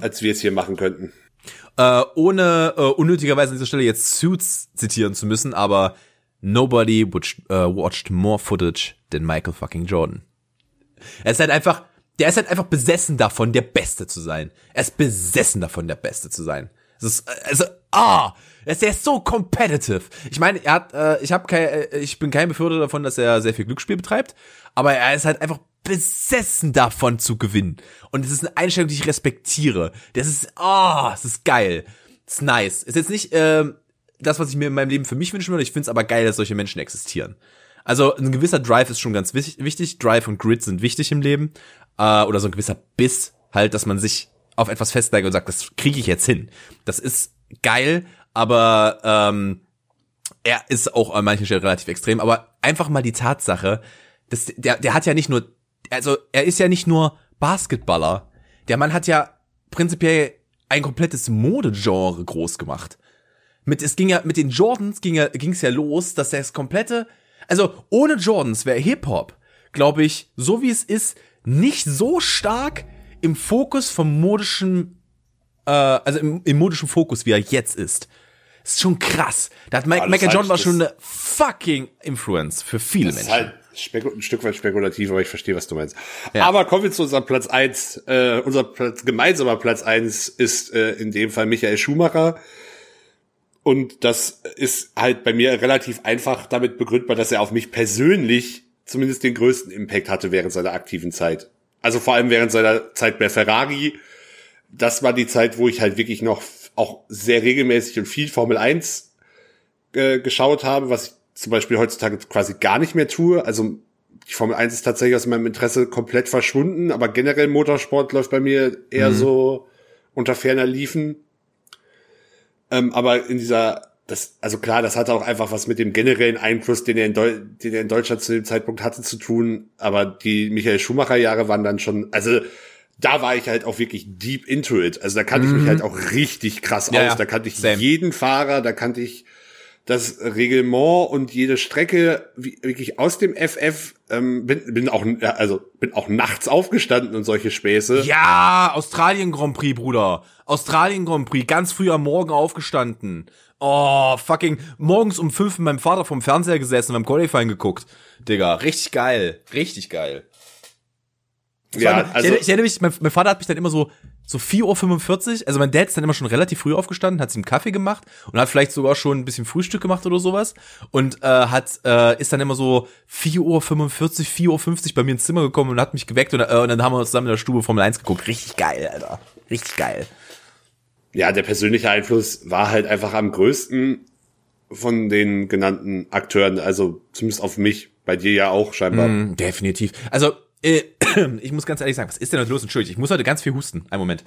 Speaker 2: als wir es hier machen könnten.
Speaker 1: Äh, ohne äh, unnötigerweise an dieser Stelle jetzt Suits zitieren zu müssen, aber nobody watched, äh, watched more footage than Michael fucking Jordan. Er ist halt einfach, der ist halt einfach besessen davon, der Beste zu sein. Er ist besessen davon, der Beste zu sein. Es ist, äh, also, ah, er ist, er ist so competitive. Ich meine, er hat, äh, ich habe kein, äh, ich bin kein Befürworter davon, dass er sehr viel Glücksspiel betreibt, aber er ist halt einfach besessen davon zu gewinnen. Und es ist eine Einstellung, die ich respektiere. Das ist, ah, es ist geil. Es ist nice. Ist jetzt nicht ähm, das, was ich mir in meinem Leben für mich wünschen würde. Ich finde es aber geil, dass solche Menschen existieren. Also ein gewisser Drive ist schon ganz wich- wichtig. Drive und Grit sind wichtig im Leben. Äh, oder so ein gewisser Biss, halt, dass man sich auf etwas festlegt und sagt, das kriege ich jetzt hin. Das ist geil, aber ähm, er ist auch an manchen Stellen relativ extrem. Aber einfach mal die Tatsache, dass der, der hat ja nicht nur, also er ist ja nicht nur Basketballer. Der Mann hat ja prinzipiell ein komplettes Modegenre groß gemacht. Mit, es ging ja, mit den Jordans ging ja, ging's ja los, dass er das komplette, also ohne Jordans wäre Hip-Hop, glaube ich, so wie es ist, nicht so stark im Fokus vom modischen, äh, also im, im modischen Fokus, wie er jetzt ist. Das ist schon krass. Da hat Mike,
Speaker 2: Alles
Speaker 1: Michael Jordan war schon eine fucking Influence für viele
Speaker 2: Das ist
Speaker 1: Menschen.
Speaker 2: halt ein Stück weit spekulativ, aber ich verstehe, was du meinst.
Speaker 1: Ja.
Speaker 2: Aber kommen wir zu unserem Platz eins. Äh, unser Platz, gemeinsamer Platz eins ist äh, in dem Fall Michael Schumacher. Und das ist halt bei mir relativ einfach damit begründbar, dass er auf mich persönlich zumindest den größten Impact hatte während seiner aktiven Zeit. Also vor allem während seiner Zeit bei Ferrari. Das war die Zeit, wo ich halt wirklich noch auch sehr regelmäßig und viel Formel 1 äh, geschaut habe, was ich zum Beispiel heutzutage quasi gar nicht mehr tue. Also die Formel 1 ist tatsächlich aus meinem Interesse komplett verschwunden, aber generell Motorsport läuft bei mir eher so unter ferner Liefen. Ähm, aber in dieser, das, also klar, das hatte auch einfach was mit dem generellen Einfluss, den er in, Deu den er in Deutschland zu dem Zeitpunkt hatte, zu tun. Aber die Michael Schumacher-Jahre waren dann schon, also da war ich halt auch wirklich deep into it. Also da kannte ich mich halt auch richtig krass
Speaker 1: Ja,
Speaker 2: aus. Da kannte ich
Speaker 1: Same.
Speaker 2: jeden Fahrer, da kannte ich das Reglement und jede Strecke wie, wirklich aus dem FF. Ähm, bin, bin auch, also bin auch nachts aufgestanden und solche Späße.
Speaker 1: Ja, Australien Grand Prix, Bruder. Australien Grand Prix, ganz früh am Morgen aufgestanden. Oh, fucking, morgens um fünf mit meinem Vater vom Fernseher gesessen, beim Qualifying geguckt. Digga, richtig geil. Richtig geil. Das
Speaker 2: Ja,
Speaker 1: war immer- ich,
Speaker 2: also-
Speaker 1: erinnere, ich erinnere mich, mein, mein Vater hat mich dann immer so, so 4.45 Uhr, also mein Dad ist dann immer schon relativ früh aufgestanden, hat sich einen Kaffee gemacht und hat vielleicht sogar schon ein bisschen Frühstück gemacht oder sowas und äh, hat äh, ist dann immer so 4.45 Uhr, 4.50 Uhr bei mir ins Zimmer gekommen und hat mich geweckt und, äh, und dann haben wir zusammen in der Stube Formel 1 geguckt. Richtig geil, Alter. Richtig geil.
Speaker 2: ja, der persönliche Einfluss war halt einfach am größten von den genannten Akteuren, also zumindest auf mich, bei dir ja auch scheinbar.
Speaker 1: Mm, definitiv. Also, äh, ich muss ganz ehrlich sagen, was ist denn heute los? Entschuldigung, ich muss heute ganz viel husten. Einen Moment.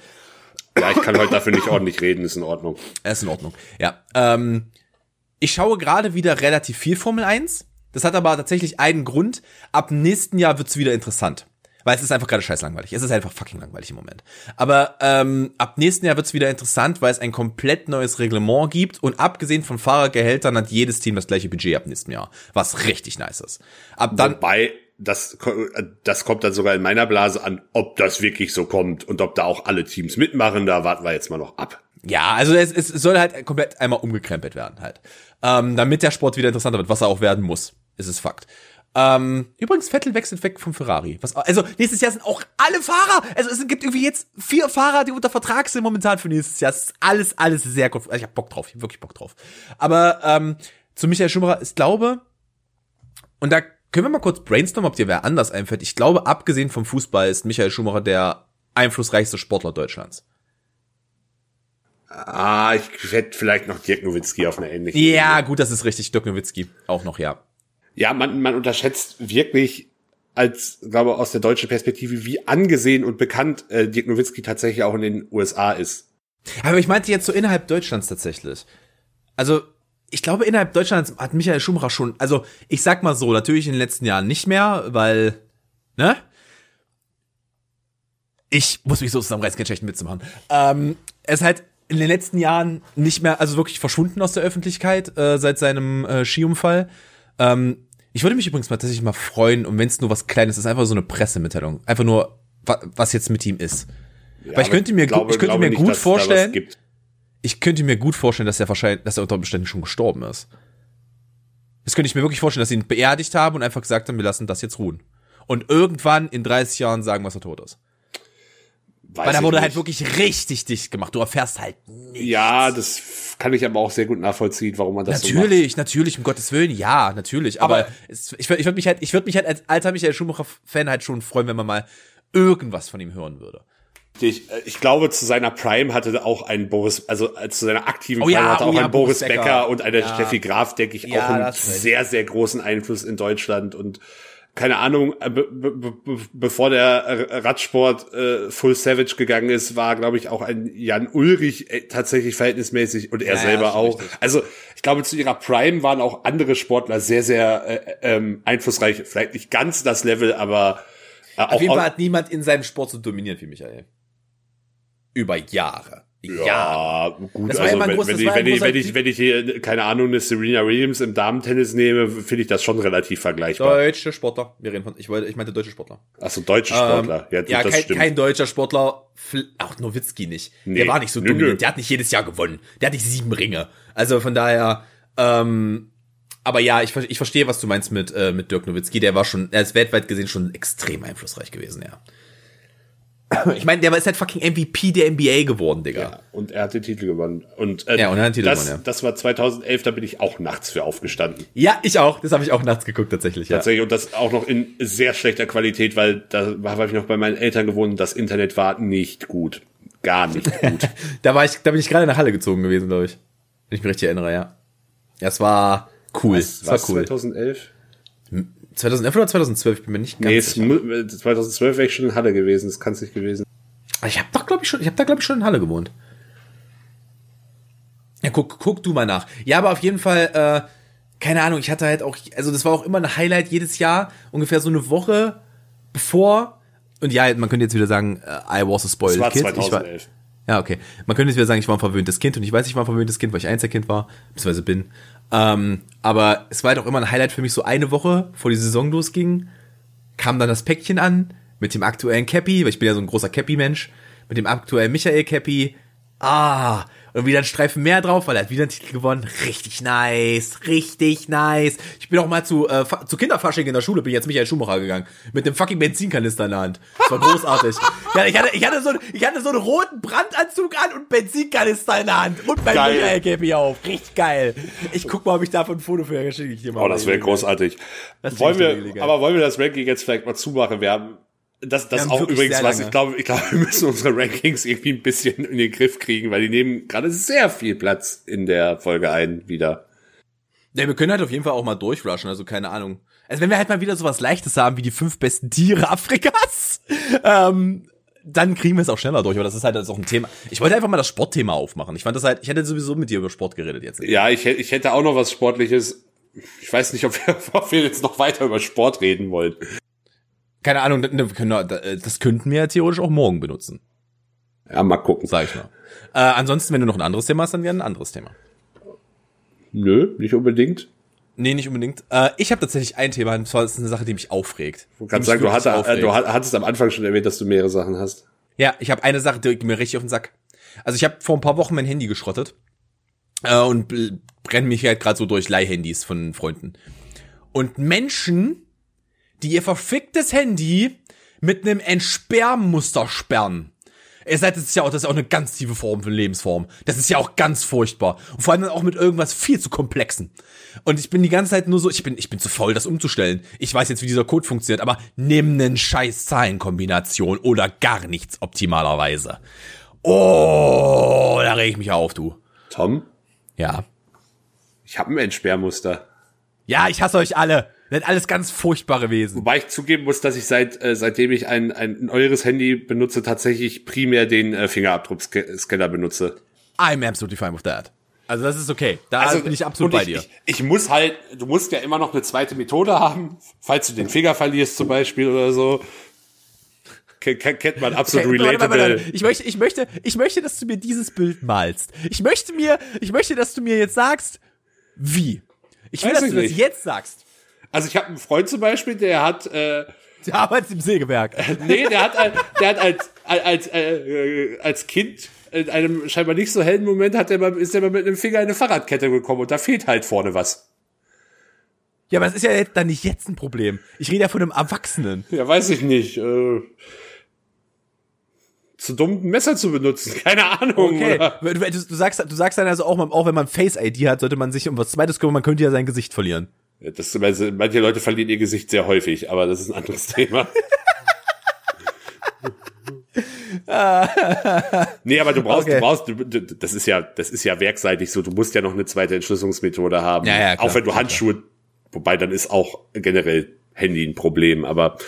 Speaker 2: Ja, ich kann heute dafür nicht ordentlich reden, ist in Ordnung.
Speaker 1: Er ist in Ordnung. Ja. Ähm, ich schaue gerade wieder relativ viel Formel 1. Das hat aber tatsächlich einen Grund. Ab nächsten Jahr wird's wieder interessant. Weil es ist einfach gerade scheiß langweilig. Es ist einfach fucking langweilig im Moment. Aber ähm, ab nächsten Jahr wird's wieder interessant, weil es ein komplett neues Reglement gibt. Und abgesehen von Fahrergehältern hat jedes Team das gleiche Budget ab nächstem Jahr. Was richtig nice ist. Ab dann,
Speaker 2: Wobei, das, das kommt dann sogar in meiner Blase an, ob das wirklich so kommt und ob da auch alle Teams mitmachen, da warten wir jetzt mal noch ab.
Speaker 1: Ja, also es, es soll halt komplett einmal umgekrempelt werden halt. Ähm, damit der Sport wieder interessanter wird, was er auch werden muss. Ist es Fakt. Ähm, übrigens, Vettel wechselt weg vom Ferrari. Was, also nächstes Jahr sind auch alle Fahrer. Also es gibt irgendwie jetzt vier Fahrer, die unter Vertrag sind momentan für nächstes Jahr. Es ist alles, alles sehr gut. Also ich hab Bock drauf, ich hab wirklich Bock drauf. Aber ähm, zu Michael Schumacher, ich glaube, und da können wir mal kurz brainstormen, ob dir wer anders einfällt. Ich glaube, abgesehen vom Fußball ist Michael Schumacher der einflussreichste Sportler Deutschlands.
Speaker 2: Ah, ich hätte vielleicht noch Dirk Nowitzki auf einer ähnlichen.
Speaker 1: Ja,
Speaker 2: Ebene.
Speaker 1: gut, das ist richtig. Dirk Nowitzki auch noch, ja.
Speaker 2: Ja, man, man unterschätzt wirklich als, glaube aus der deutschen Perspektive, wie angesehen und bekannt äh, Dirk Nowitzki tatsächlich auch in den USA ist.
Speaker 1: Aber ich meinte jetzt so innerhalb Deutschlands tatsächlich. Also, ich glaube, innerhalb Deutschlands hat Michael Schumacher schon, also ich sag mal so, natürlich in den letzten Jahren nicht mehr, weil, ne? Ich muss mich so zusammenreißen, keinen schlechten Witz machen. Ähm, er ist halt in den letzten Jahren nicht mehr, also wirklich verschwunden aus der Öffentlichkeit, äh, seit seinem äh, Skiunfall. Ähm, Ich würde mich übrigens mal tatsächlich mal freuen, und wenn es nur was Kleines ist, einfach so eine Pressemitteilung. Einfach nur, wa- was jetzt mit ihm ist.
Speaker 2: Ja,
Speaker 1: Weil ich könnte mir,
Speaker 2: glaube-
Speaker 1: gut, ich könnte mir
Speaker 2: nicht,
Speaker 1: gut vorstellen. Ich könnte mir gut vorstellen, dass er wahrscheinlich, dass er unter Umständen schon gestorben ist. Das könnte ich mir wirklich vorstellen, dass sie ihn beerdigt haben und einfach gesagt haben, wir lassen das jetzt ruhen. Und irgendwann in 30 Jahren sagen, was er tot ist.
Speaker 2: Weiß
Speaker 1: Weil da wurde
Speaker 2: nicht.
Speaker 1: halt wirklich richtig dicht gemacht. Du erfährst halt nichts.
Speaker 2: Ja, das kann ich aber auch sehr gut nachvollziehen, warum man das so macht.
Speaker 1: Natürlich, natürlich, um Gottes Willen, ja, natürlich. Aber,
Speaker 2: Aber-
Speaker 1: es, ich, ich würde mich halt, ich würde mich halt als alter Michael Schumacher-Fan halt schon freuen, wenn man mal irgendwas von ihm hören würde.
Speaker 2: Ich, äh, ich glaube, zu seiner Prime hatte auch ein Boris, also äh, zu seiner aktiven
Speaker 1: Oh
Speaker 2: Prime
Speaker 1: ja,
Speaker 2: hatte
Speaker 1: oh
Speaker 2: auch
Speaker 1: ja,
Speaker 2: ein Boris Becker,
Speaker 1: Becker.
Speaker 2: und eine
Speaker 1: Ja.
Speaker 2: Steffi Graf, denke ich, auch einen sehr, sehr großen Einfluss in Deutschland und keine Ahnung, äh, be be be bevor der Radsport äh, Full Savage gegangen ist, war, glaube ich, auch ein Jan Ulrich äh, tatsächlich verhältnismäßig und er
Speaker 1: Ja, ja,
Speaker 2: selber auch.
Speaker 1: richtig.
Speaker 2: Also ich glaube, zu ihrer Prime waren auch andere Sportler sehr, sehr äh, ähm, einflussreich. Vielleicht nicht ganz das Level, aber äh, auch,
Speaker 1: Auf jeden
Speaker 2: auch
Speaker 1: Fall hat niemand in seinem Sport so dominiert wie Michael. Über Jahre.
Speaker 2: Ja, gut, also wenn,
Speaker 1: großes-
Speaker 2: wenn,
Speaker 1: das
Speaker 2: ich, wenn, ich,
Speaker 1: großer-
Speaker 2: wenn, ich, wenn ich hier, keine Ahnung, eine Serena Williams im Damentennis nehme, finde ich das schon relativ vergleichbar.
Speaker 1: Deutsche Sportler. Wir reden von, ich wollte, ich meinte deutsche Sportler.
Speaker 2: Achso, deutsche Sportler. ja,
Speaker 1: Ähm,
Speaker 2: gut,
Speaker 1: ja
Speaker 2: das
Speaker 1: kein,
Speaker 2: stimmt.
Speaker 1: kein deutscher Sportler, auch Nowitzki nicht.
Speaker 2: Nee.
Speaker 1: Der war nicht so
Speaker 2: Nö,
Speaker 1: dominant.
Speaker 2: nö.
Speaker 1: Der hat nicht jedes Jahr gewonnen. Der hat nicht sieben Ringe. Also von daher, ähm, aber ja, ich, ich verstehe, was du meinst mit, äh, mit Dirk Nowitzki. Der war schon, er ist weltweit gesehen schon extrem einflussreich gewesen, ja. Ich meine, der war ist halt fucking MVP der NBA geworden, Digga.
Speaker 2: ja, und er hat den Titel gewonnen. Und, äh,
Speaker 1: Ja, und er hat den Titel
Speaker 2: das,
Speaker 1: gewonnen, ja.
Speaker 2: das war 2011, da bin ich auch nachts für aufgestanden.
Speaker 1: Ja, ich auch. Das habe ich auch nachts geguckt, tatsächlich, ja.
Speaker 2: Tatsächlich, und das auch noch in sehr schlechter Qualität, weil da war, habe ich noch bei meinen Eltern gewohnt und das Internet war nicht gut. Gar nicht gut.
Speaker 1: Da war ich, da bin ich gerade nach Halle gezogen gewesen, glaube ich. Wenn ich mich richtig erinnere, ja. Ja, es war cool. es war
Speaker 2: Was,
Speaker 1: cool.
Speaker 2: 2011?
Speaker 1: 2011 oder 2012, ich bin mir nicht ganz
Speaker 2: Nee,
Speaker 1: sicher.
Speaker 2: mu- äh, 2012 wäre ich schon in Halle gewesen, das kann es nicht gewesen.
Speaker 1: Ich habe doch, glaube ich, schon, ich habe da, glaube ich, schon in Halle gewohnt. Ja, guck, guck du mal nach. Ja, aber auf jeden Fall, äh, keine Ahnung, ich hatte halt auch, also das war auch immer ein Highlight jedes Jahr, ungefähr so eine Woche bevor. Und ja, man könnte jetzt wieder sagen, äh, I was a spoiled
Speaker 2: Das war
Speaker 1: kid. Ich war,
Speaker 2: 2011.
Speaker 1: ja, okay. Man könnte jetzt wieder sagen, ich war ein verwöhntes Kind und ich weiß, ich war ein verwöhntes Kind, weil ich Einzelkind war, beziehungsweise bin. Ähm, aber es war halt auch immer ein Highlight für mich, so eine Woche, bevor die Saison losging, kam dann das Päckchen an mit dem aktuellen Cappy, weil ich bin ja so ein großer Cappy-Mensch, mit dem aktuellen Michael Cappy. Ah, und wieder ein Streifen mehr drauf, weil er hat wieder einen Titel gewonnen. Richtig nice, richtig nice. Ich bin auch mal zu, äh, zu Kinderfasching in der Schule, bin jetzt Michael Schumacher gegangen. Mit dem fucking Benzinkanister in der Hand. Das war großartig. ja, ich hatte, ich hatte so, einen- ich hatte so einen roten Brandanzug an und Benzinkanister in der Hand. Und mein
Speaker 2: Geil.
Speaker 1: Michael Cappy auf. Richtig geil. Ich guck mal, ob ich davon ein Foto für euch schicke ich dir mal.
Speaker 2: Oh, das wäre großartig.
Speaker 1: Das
Speaker 2: wollen wir, aber wollen wir das Ranking jetzt vielleicht mal zumachen? Wir haben das, das auch übrigens was. Ich glaube, ich glaube, wir müssen unsere Rankings irgendwie ein bisschen in den Griff kriegen, weil die nehmen gerade sehr viel Platz in der Folge ein wieder.
Speaker 1: Ja, wir können halt auf jeden Fall auch mal durchrushen, also keine Ahnung. Also wenn wir halt mal wieder sowas Leichtes haben wie die fünf besten Tiere Afrikas, ähm, dann kriegen wir es auch schneller durch, aber das ist halt jetzt auch ein Thema. Ich wollte einfach mal das Sportthema aufmachen. Ich fand das halt, ich hätte sowieso mit dir über Sport geredet jetzt.
Speaker 2: Ja, ich, ich hätte auch noch was Sportliches. Ich weiß nicht, ob wir, ob wir jetzt noch weiter über Sport reden wollen.
Speaker 1: Keine Ahnung, das, wir können, das könnten wir ja theoretisch auch morgen benutzen,
Speaker 2: Ja, mal gucken.
Speaker 1: sag ich mal. Äh, ansonsten, wenn du noch ein anderes Thema hast, dann gerne ein anderes Thema.
Speaker 2: Nö, nicht unbedingt.
Speaker 1: Nee, nicht unbedingt. Äh, ich habe tatsächlich ein Thema, und zwar ist eine Sache, die mich aufregt.
Speaker 2: Du kannst sagen, du, hatte, äh,
Speaker 1: aufregt.
Speaker 2: du hat- hattest am Anfang schon erwähnt, dass du mehrere Sachen hast.
Speaker 1: Ja, ich habe eine Sache, die mir richtig auf den Sack. Also ich habe vor ein paar Wochen mein Handy geschrottet äh, und brenne mich halt gerade so durch Leihhandys von Freunden. Und Menschen, die ihr verficktes Handy mit einem Entsperrmuster sperren. Ihr seid, das ist ja auch, das ist auch eine ganz tiefe Form von Lebensform. Das ist ja auch ganz furchtbar. Und vor allem dann auch mit irgendwas viel zu komplexen. Und ich bin die ganze Zeit nur so, ich bin, ich bin zu faul, das umzustellen. Ich weiß jetzt, wie dieser Code funktioniert, aber nimm nen scheiß Zahlenkombination oder gar nichts optimalerweise. Oh, da reg ich mich auf, du.
Speaker 2: Tom,
Speaker 1: Ja.
Speaker 2: ich habe ein Entsperrmuster.
Speaker 1: Ja, ich hasse euch alle. Das sind alles ganz furchtbare Wesen.
Speaker 2: Wobei ich zugeben muss, dass ich seit äh, seitdem ich ein, ein neueres Handy benutze, tatsächlich primär den äh, Fingerabdruckscanner benutze.
Speaker 1: I'm absolutely fine with that. Also das ist okay. Da bin ich absolut bei
Speaker 2: ich,
Speaker 1: dir.
Speaker 2: Ich, ich muss halt, du musst ja immer noch eine zweite Methode haben, falls du den Finger verlierst zum Beispiel oder so. Ken- ken- Kennt man absolut
Speaker 1: Okay, warte, warte,
Speaker 2: relatable.
Speaker 1: warte. Ich möchte, ich möchte, ich möchte, dass du mir dieses Bild malst. Ich möchte mir, ich möchte, dass du mir jetzt sagst, wie. Ich will,
Speaker 2: Weiß
Speaker 1: dass
Speaker 2: ich
Speaker 1: du das
Speaker 2: nicht.
Speaker 1: jetzt sagst.
Speaker 2: Also ich habe einen Freund zum Beispiel, der hat, äh,
Speaker 1: Der arbeitet im Sägewerk.
Speaker 2: nee, der hat, der hat als, als, äh, als Kind in einem scheinbar nicht so hellen Moment hat er mal, ist er mal mit einem Finger in eine Fahrradkette gekommen und da fehlt halt vorne was.
Speaker 1: Ja, aber es ist ja dann nicht jetzt ein Problem. Ich rede ja von einem Erwachsenen.
Speaker 2: Ja, weiß ich nicht. Äh, zu dumm, ein Messer zu benutzen. Keine Ahnung.
Speaker 1: Okay. Du, du, sagst, du sagst dann also auch, auch wenn man Face-ID hat, sollte man sich um was Zweites kümmern, man könnte ja sein Gesicht verlieren.
Speaker 2: Das, manche Leute verlieren ihr Gesicht sehr häufig, aber das ist ein anderes Thema. nee, aber du brauchst,
Speaker 1: Okay.
Speaker 2: du brauchst, du, du, das ist ja, das ist ja werkseitig so. Du musst ja noch eine zweite Entschlüsselungsmethode haben.
Speaker 1: Ja, ja, klar,
Speaker 2: auch wenn du
Speaker 1: klar,
Speaker 2: Handschuhe, wobei dann ist auch generell Handy ein Problem, aber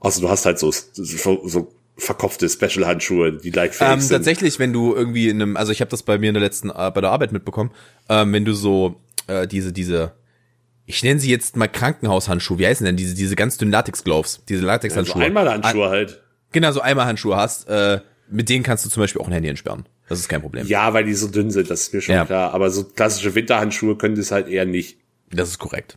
Speaker 2: also du hast halt so, so, so verkopfte Special-Handschuhe, die leitfähig
Speaker 1: Ähm,
Speaker 2: sind.
Speaker 1: tatsächlich, wenn du irgendwie in einem, also ich habe das bei mir in der letzten, äh, bei der Arbeit mitbekommen, ähm, wenn du so äh, diese, diese, ich nenne sie jetzt mal Krankenhaushandschuhe, wie heißen denn diese, diese ganz dünnen Latex-Gloves, diese Latex-Handschuhe.
Speaker 2: einmal Handschuhe halt.
Speaker 1: Genau, so einmal Handschuhe hast, äh, mit denen kannst du zum Beispiel auch ein Handy entsperren. Das ist kein Problem.
Speaker 2: Ja, weil die so dünn sind, das ist mir schon
Speaker 1: Ja.
Speaker 2: klar. Aber so klassische Winterhandschuhe können das halt eher nicht.
Speaker 1: Das ist korrekt.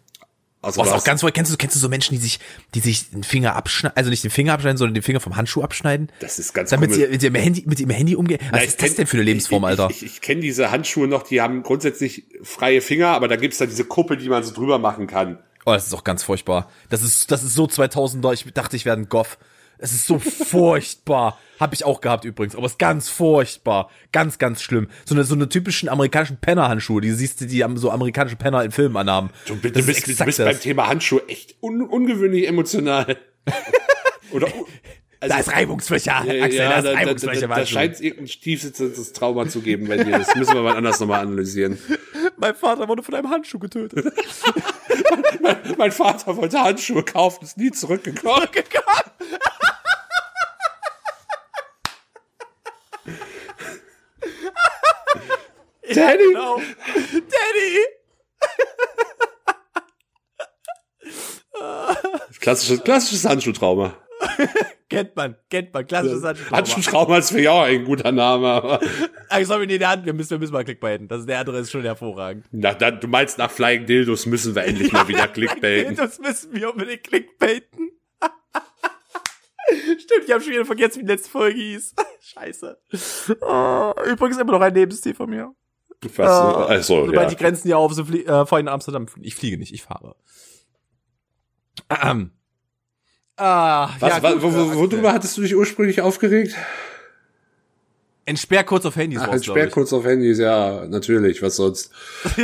Speaker 2: Also
Speaker 1: Was auch ganz wohl, kennst du, kennst du so Menschen, die sich, die sich den Finger abschneiden, also nicht den Finger abschneiden, sondern den Finger vom Handschuh abschneiden?
Speaker 2: Das ist ganz
Speaker 1: Damit
Speaker 2: komisch.
Speaker 1: sie mit ihrem Handy, mit ihrem Handy umgehen? Was
Speaker 2: Ja,
Speaker 1: ist
Speaker 2: ich
Speaker 1: das
Speaker 2: kenn-
Speaker 1: denn für eine Lebensform, Alter?
Speaker 2: Ich, ich, ich kenne diese Handschuhe noch, die haben grundsätzlich freie Finger, aber da gibt's da diese Kuppel, die man so drüber machen kann.
Speaker 1: Oh, das ist auch ganz furchtbar. Das ist, das ist so 2000er. Ich dachte, ich werde ein Goff. Es ist so furchtbar. Hab ich auch gehabt übrigens, aber es ist ganz furchtbar. Ganz, ganz schlimm. So eine, so eine typischen amerikanischen Penner-Handschuhe, die siehst du, die so amerikanische Penner in Filmen anhaben.
Speaker 2: Du, du,
Speaker 1: Das ist
Speaker 2: bist, du bist beim Thema Handschuhe echt un, ungewöhnlich emotional. Oder also,
Speaker 1: Da ist Reibungsfläche, Axel,
Speaker 2: ja,
Speaker 1: da ist
Speaker 2: da, da,
Speaker 1: Reibungsfläche.
Speaker 2: da, da
Speaker 1: Wahnsinn.
Speaker 2: scheint es irgendein tiefsitzendes Trauma zu geben bei dir. Das müssen wir mal anders nochmal analysieren.
Speaker 1: mein Vater wurde von einem Handschuh getötet.
Speaker 2: Mein Vater wollte Handschuhe kaufen, ist nie zurückgekommen. Daddy!
Speaker 1: Genau. Daddy!
Speaker 2: Klassisches, klassisches Handschuhtrauma.
Speaker 1: Kennt man, kennt man. Klassisches Handschuh.
Speaker 2: Handschuhtrauma ist für ja auch ein guter Name, aber
Speaker 1: Ich soll mir in die Hand, wir müssen, wir müssen mal clickbaiten. Das, der andere ist schon hervorragend.
Speaker 2: nach, da, du meinst, nach Flying Dildos müssen wir endlich mal wieder clickbaiten.
Speaker 1: Das müssen wir unbedingt clickbaiten. Stimmt, ich habe schon wieder vergessen, wie die letzte Folge hieß. Scheiße. Oh, übrigens immer noch ein Lebensziel von mir.
Speaker 2: Was, also,
Speaker 1: Sobald
Speaker 2: ja.
Speaker 1: die Grenzen hier auf, so flie äh, ich nach Amsterdam. Ich fliege nicht, ich fahre. Ähm. Ah,
Speaker 2: Was,
Speaker 1: ja,
Speaker 2: wa-
Speaker 1: gut,
Speaker 2: wo,
Speaker 1: äh,
Speaker 2: wo, worüber
Speaker 1: Axel.
Speaker 2: hattest du dich ursprünglich aufgeregt?
Speaker 1: Entsperr kurz auf Handys
Speaker 2: Ach,
Speaker 1: raus,
Speaker 2: jetzt
Speaker 1: glaub
Speaker 2: sperr
Speaker 1: ich.
Speaker 2: kurz auf Handys, ja, natürlich, was sonst.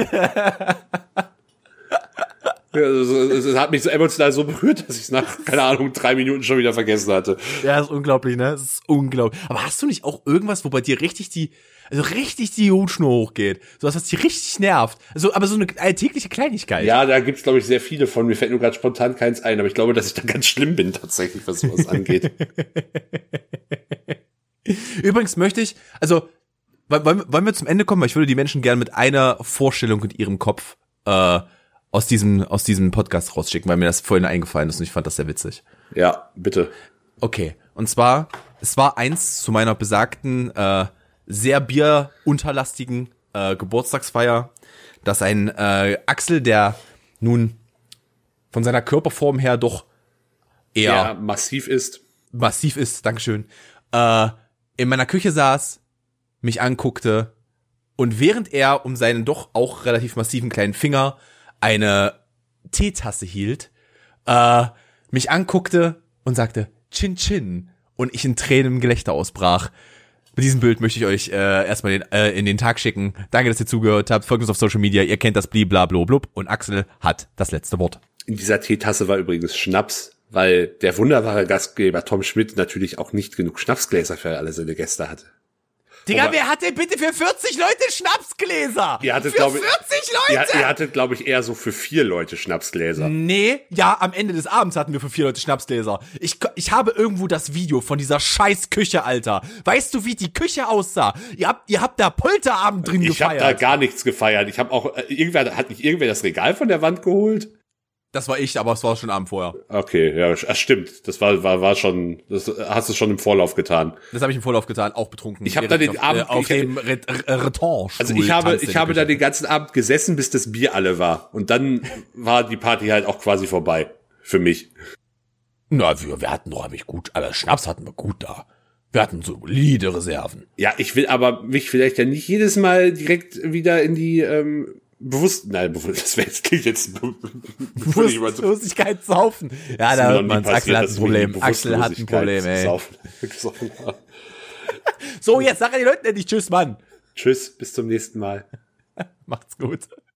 Speaker 2: Ja, also, es, es hat mich so emotional so berührt, dass ich es nach, keine Ahnung, drei Minuten schon wieder vergessen hatte.
Speaker 1: Ja, ist unglaublich, ne? Das ist unglaublich. Aber hast du nicht auch irgendwas, wo bei dir richtig die, also richtig die Hutschnur hochgeht? So was, was dich richtig nervt. Also, aber so eine alltägliche Kleinigkeit.
Speaker 2: Ja, da gibt's glaube ich, sehr viele von. Mir fällt nur gerade spontan keins ein, aber ich glaube, dass ich da ganz schlimm bin, tatsächlich, was sowas angeht.
Speaker 1: Übrigens möchte ich, also, wollen, wollen wollen wir zum Ende kommen? Weil ich würde die Menschen gerne mit einer Vorstellung in ihrem Kopf, äh, aus diesem, aus diesem Podcast rausschicken, weil mir das vorhin eingefallen ist und ich fand das sehr witzig.
Speaker 2: Ja, bitte.
Speaker 1: Okay, und zwar, es war eins zu meiner besagten, äh, sehr bierunterlastigen äh, Geburtstagsfeier, dass ein äh, Axel, der nun von seiner Körperform her doch eher
Speaker 2: Ja, massiv ist.
Speaker 1: massiv ist, Dankeschön, äh, in meiner Küche saß, mich anguckte und während er um seinen doch auch relativ massiven kleinen Finger eine Teetasse hielt, äh, mich anguckte und sagte Chin Chin und ich in Tränen im Gelächter ausbrach. Mit diesem Bild möchte ich euch äh, erstmal den, äh, in den Tag schicken. Danke, dass ihr zugehört habt. Folgt uns auf Social Media. Ihr kennt das Bliblablub und Axel hat das letzte Wort.
Speaker 2: In dieser Teetasse war übrigens Schnaps, weil der wunderbare Gastgeber Tom Schmidt natürlich auch nicht genug Schnapsgläser für alle seine Gäste hatte.
Speaker 1: Digga, wer hat denn bitte für 40 Leute Schnapsgläser?
Speaker 2: Ihr hattet,
Speaker 1: für
Speaker 2: glaube ich,
Speaker 1: 40
Speaker 2: Ihr,
Speaker 1: Leute?
Speaker 2: ihr hattet, glaube ich, eher so für vier Leute Schnapsgläser.
Speaker 1: Nee, ja, am Ende des Abends hatten wir für vier Leute Schnapsgläser. Ich, ich habe irgendwo das Video von dieser scheiß Küche, Alter. Weißt du, wie die Küche aussah? Ihr habt, ihr habt da Polterabend drin
Speaker 2: Ich habe da
Speaker 1: gefeiert.
Speaker 2: gar nichts gefeiert. Ich habe auch, äh, irgendwer, hat nicht irgendwer das Regal von der Wand geholt?
Speaker 1: Das war ich, aber es war schon Abend vorher.
Speaker 2: Okay, ja, ach, stimmt. Das war, war, war schon, das hast du schon im Vorlauf getan.
Speaker 1: Das habe ich im Vorlauf getan, auch betrunken.
Speaker 2: Ich hab da den
Speaker 1: auf,
Speaker 2: Abend-
Speaker 1: äh, auf
Speaker 2: ich-
Speaker 1: dem Ret Reton.
Speaker 2: Also ich habe, ich habe da den ganzen Abend gesessen, bis das Bier alle war. Und dann war die Party halt auch quasi vorbei. Für mich.
Speaker 1: Na, wir, wir hatten doch eigentlich gut, aber Schnaps hatten wir gut da. Wir hatten solide Reserven.
Speaker 2: Ja, ich will aber mich vielleicht ja nicht jedes Mal direkt wieder in die, ähm, bewusst, nein, bewusst, das wäre jetzt, klingt jetzt,
Speaker 1: Bewusstlosigkeit saufen. Ja, da hört man Axel hat ein Problem. Axel hat ein Problem, ey.
Speaker 2: saufen-.
Speaker 1: So, jetzt sag den Leuten endlich Tschüss, Mann.
Speaker 2: Tschüss, bis zum nächsten Mal.
Speaker 1: Macht's gut.